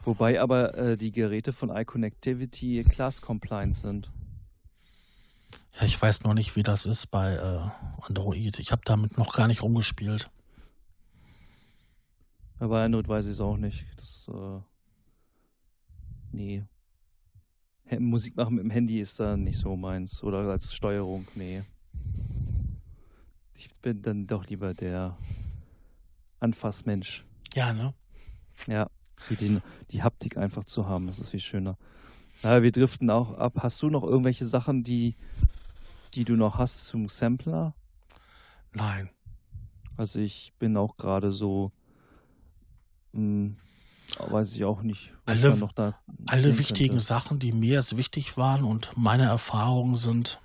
Wobei aber äh, die Geräte von iConnectivity Class-compliant sind. Ja, ich weiß noch nicht, wie das ist bei äh, Android. Ich habe damit noch gar nicht rumgespielt. Aber Android weiß ich es auch nicht. Das, äh, nee. Musik machen mit dem Handy ist da nicht so meins. Oder als Steuerung, nee. Ich bin dann doch lieber der Anfassmensch. Ja, ne? Ja, die, die, die Haptik einfach zu haben, das ist viel schöner. Ja, wir driften auch ab. Hast du noch irgendwelche Sachen, die, die du noch hast zum Sampler? Nein. Also ich bin auch gerade so, mh, hm, weiß ich auch nicht. Alle, alle wichtigen könnte. Sachen, die mir jetzt wichtig waren und meine Erfahrungen sind,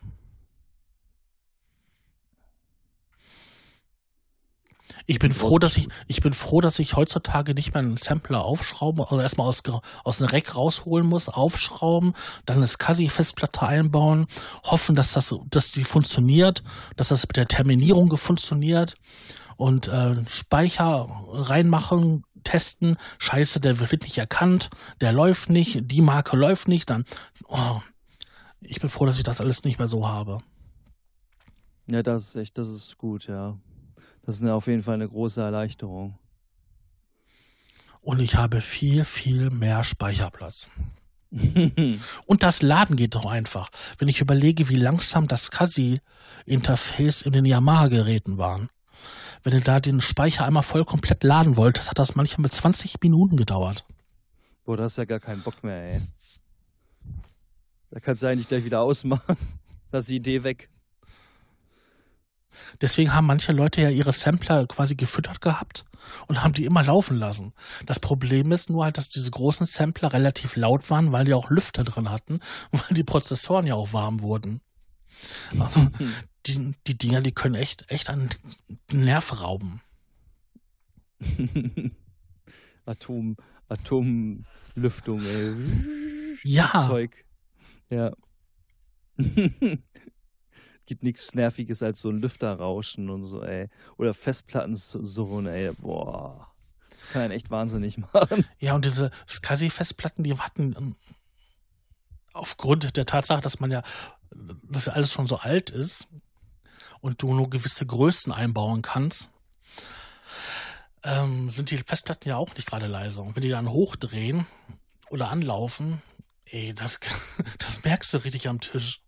Ich bin froh, dass ich, ich bin froh, dass ich heutzutage nicht mehr einen Sampler aufschrauben, also erstmal aus, aus einem Rack rausholen muss, aufschrauben, dann eine SCSI-Festplatte einbauen, hoffen, dass das, dass die funktioniert, dass das mit der Terminierung funktioniert und äh, Speicher reinmachen, testen, scheiße, der wird nicht erkannt, der läuft nicht, die Marke läuft nicht, dann, oh, ich bin froh, dass ich das alles nicht mehr so habe. Ja, das ist echt, das ist gut, ja. Das ist auf jeden Fall eine große Erleichterung. Und ich habe viel, viel mehr Speicherplatz. <laughs> und das Laden geht doch einfach. Wenn ich überlege, wie langsam das CASI-Interface in den Yamaha-Geräten waren. Wenn du da den Speicher einmal voll komplett laden wolltest, hat das manchmal mit 20 Minuten gedauert. Boah, da hast ja gar keinen Bock mehr, ey. Da kannst du eigentlich gleich wieder ausmachen. <laughs> Das ist die Idee weg. Deswegen haben manche Leute ja ihre Sampler quasi gefüttert gehabt und haben die immer laufen lassen. Das Problem ist nur halt, dass diese großen Sampler relativ laut waren, weil die auch Lüfter drin hatten, <laughs> weil die Prozessoren ja auch warm wurden. Also <laughs> die, die Dinger, die können echt, echt an Nerv rauben. <laughs> Atom, Atomlüftung, ey. Ja. Zeug. Ja gibt nichts Nerviges als so ein Lüfterrauschen und so, ey. Oder Festplatten surren, ey. Boah. Das kann einen echt wahnsinnig <laughs> machen. Ja, und diese SCSI-Festplatten, die hatten ähm, aufgrund der Tatsache, dass man ja, dass alles schon so alt ist und du nur gewisse Größen einbauen kannst, ähm, sind die Festplatten ja auch nicht gerade leise. Und wenn die dann hochdrehen oder anlaufen, ey, das, <laughs> das merkst du richtig am Tisch.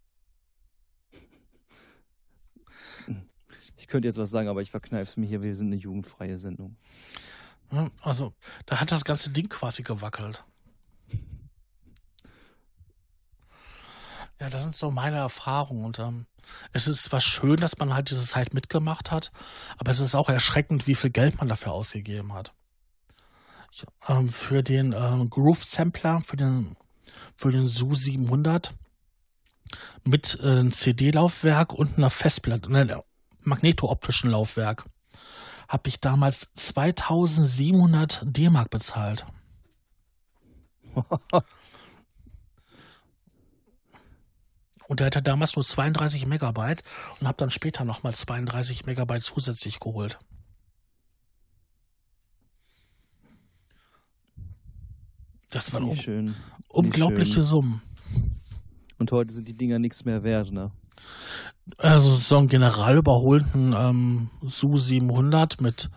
Ich könnte jetzt was sagen, aber ich verkneife es mir hier. Wir sind eine jugendfreie Sendung. Also, da hat das ganze Ding quasi gewackelt. Ja, das sind so meine Erfahrungen. Und ähm, es ist zwar schön, dass man halt diese Zeit mitgemacht hat, aber es ist auch erschreckend, wie viel Geld man dafür ausgegeben hat. Ich, ähm, für den ähm, Groove Sampler, für den, für den SU 700 mit äh, CD-Laufwerk und einer Festplatte, ne, magnetooptischen Laufwerk habe ich damals 2700 D-Mark bezahlt. <laughs> Und der hatte damals nur 32 Megabyte und habe dann später nochmal 32 Megabyte zusätzlich geholt. Das waren um, unglaubliche schön. Summen. Und heute sind die Dinger nichts mehr wert, ne? Also so einen general überholten ähm, Su 700 mit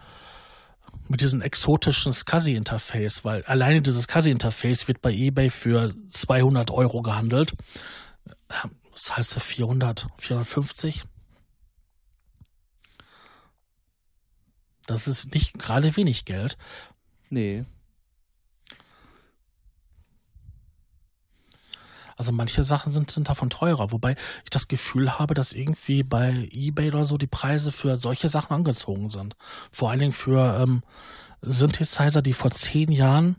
mit diesem exotischen SCSI-Interface, weil alleine dieses SCSI-Interface wird bei eBay für 200 Euro gehandelt. Das heißt 400, 450. Das ist nicht gerade wenig Geld. Nee. Also manche Sachen sind, sind davon teurer, wobei ich das Gefühl habe, dass irgendwie bei eBay oder so die Preise für solche Sachen angezogen sind. Vor allen Dingen für ähm, Synthesizer, die vor zehn Jahren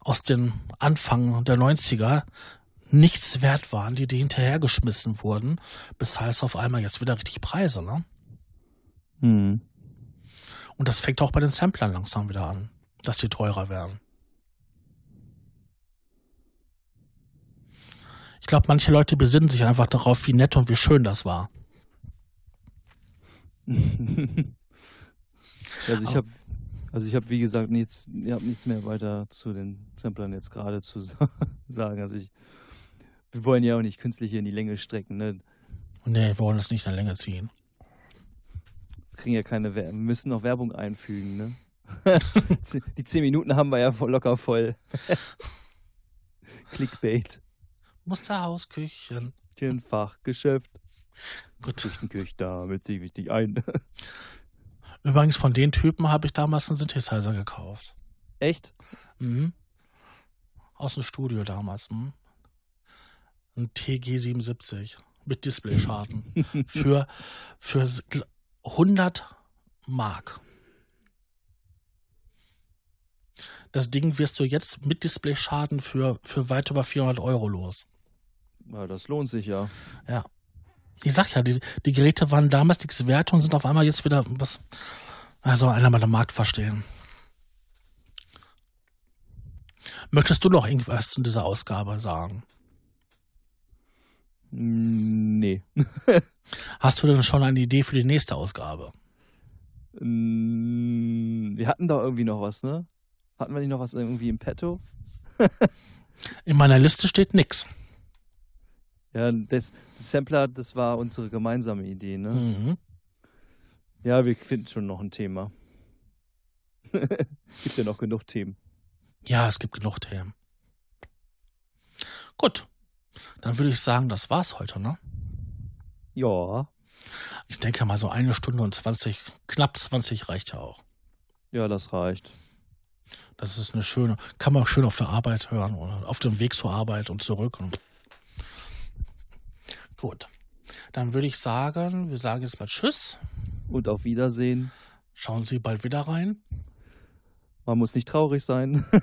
aus den Anfang der 90er nichts wert waren, die, die hinterhergeschmissen wurden, bezahlst du auf einmal jetzt wieder richtig Preise, ne? Hm. Und das fängt auch bei den Samplern langsam wieder an, dass die teurer werden. Ich glaube, manche Leute besinnen sich einfach darauf, wie nett und wie schön das war. <laughs> also ich habe also ich habe wie gesagt nichts, ich habe nichts mehr weiter zu den Samplern jetzt gerade zu <laughs> sagen. Also ich, wir wollen ja auch nicht künstlich hier in die Länge strecken, ne? Nee, wir wollen es nicht in der Länge ziehen. Wir kriegen ja keine, wir müssen noch Werbung einfügen, ne? <laughs> die zehn Minuten haben wir ja locker voll. Clickbait. Musterhausküchen. Fachgeschäft. Gut. Küchenküche, damit ziehe ich dich ein. <laughs> Übrigens, von den Typen habe ich damals einen Synthesizer gekauft. Echt? Mhm. Aus dem Studio damals. Mhm. Ein TG77 mit Displayschaden. <laughs> für, für 100 Mark. Das Ding wirst du jetzt mit Displayschaden für, für weit über 400 Euro los. Ja, das lohnt sich ja. Ja. Ich sag ja, die, die Geräte waren damals nichts wert und sind auf einmal jetzt wieder was. Also einer mal den Markt verstehen. Möchtest du noch irgendwas zu dieser Ausgabe sagen? Nee. <laughs> Hast du denn schon eine Idee für die nächste Ausgabe? Wir hatten da irgendwie noch was, ne? Hatten wir nicht noch was irgendwie im Petto? In meiner Liste steht nix. Ja, das, das Sampler, das war unsere gemeinsame Idee, ne? Mhm. Ja, wir finden schon noch ein Thema. <laughs> Gibt ja noch genug Themen. Ja, es gibt genug Themen. Gut. Dann würde ich sagen, das war's heute, ne? Ja. Ich denke mal, so eine Stunde und 20, knapp 20 reicht ja auch. Ja, das reicht. Das ist eine schöne, kann man auch schön auf der Arbeit hören oder auf dem Weg zur Arbeit und zurück. Gut. Dann würde ich sagen, wir sagen jetzt mal Tschüss. Und auf Wiedersehen. Schauen Sie bald wieder rein. Man muss nicht traurig sein. <laughs>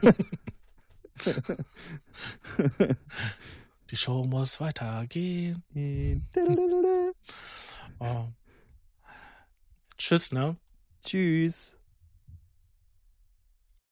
Die Show muss weitergehen. <laughs> Oh. Tschüss, ne? Tschüss.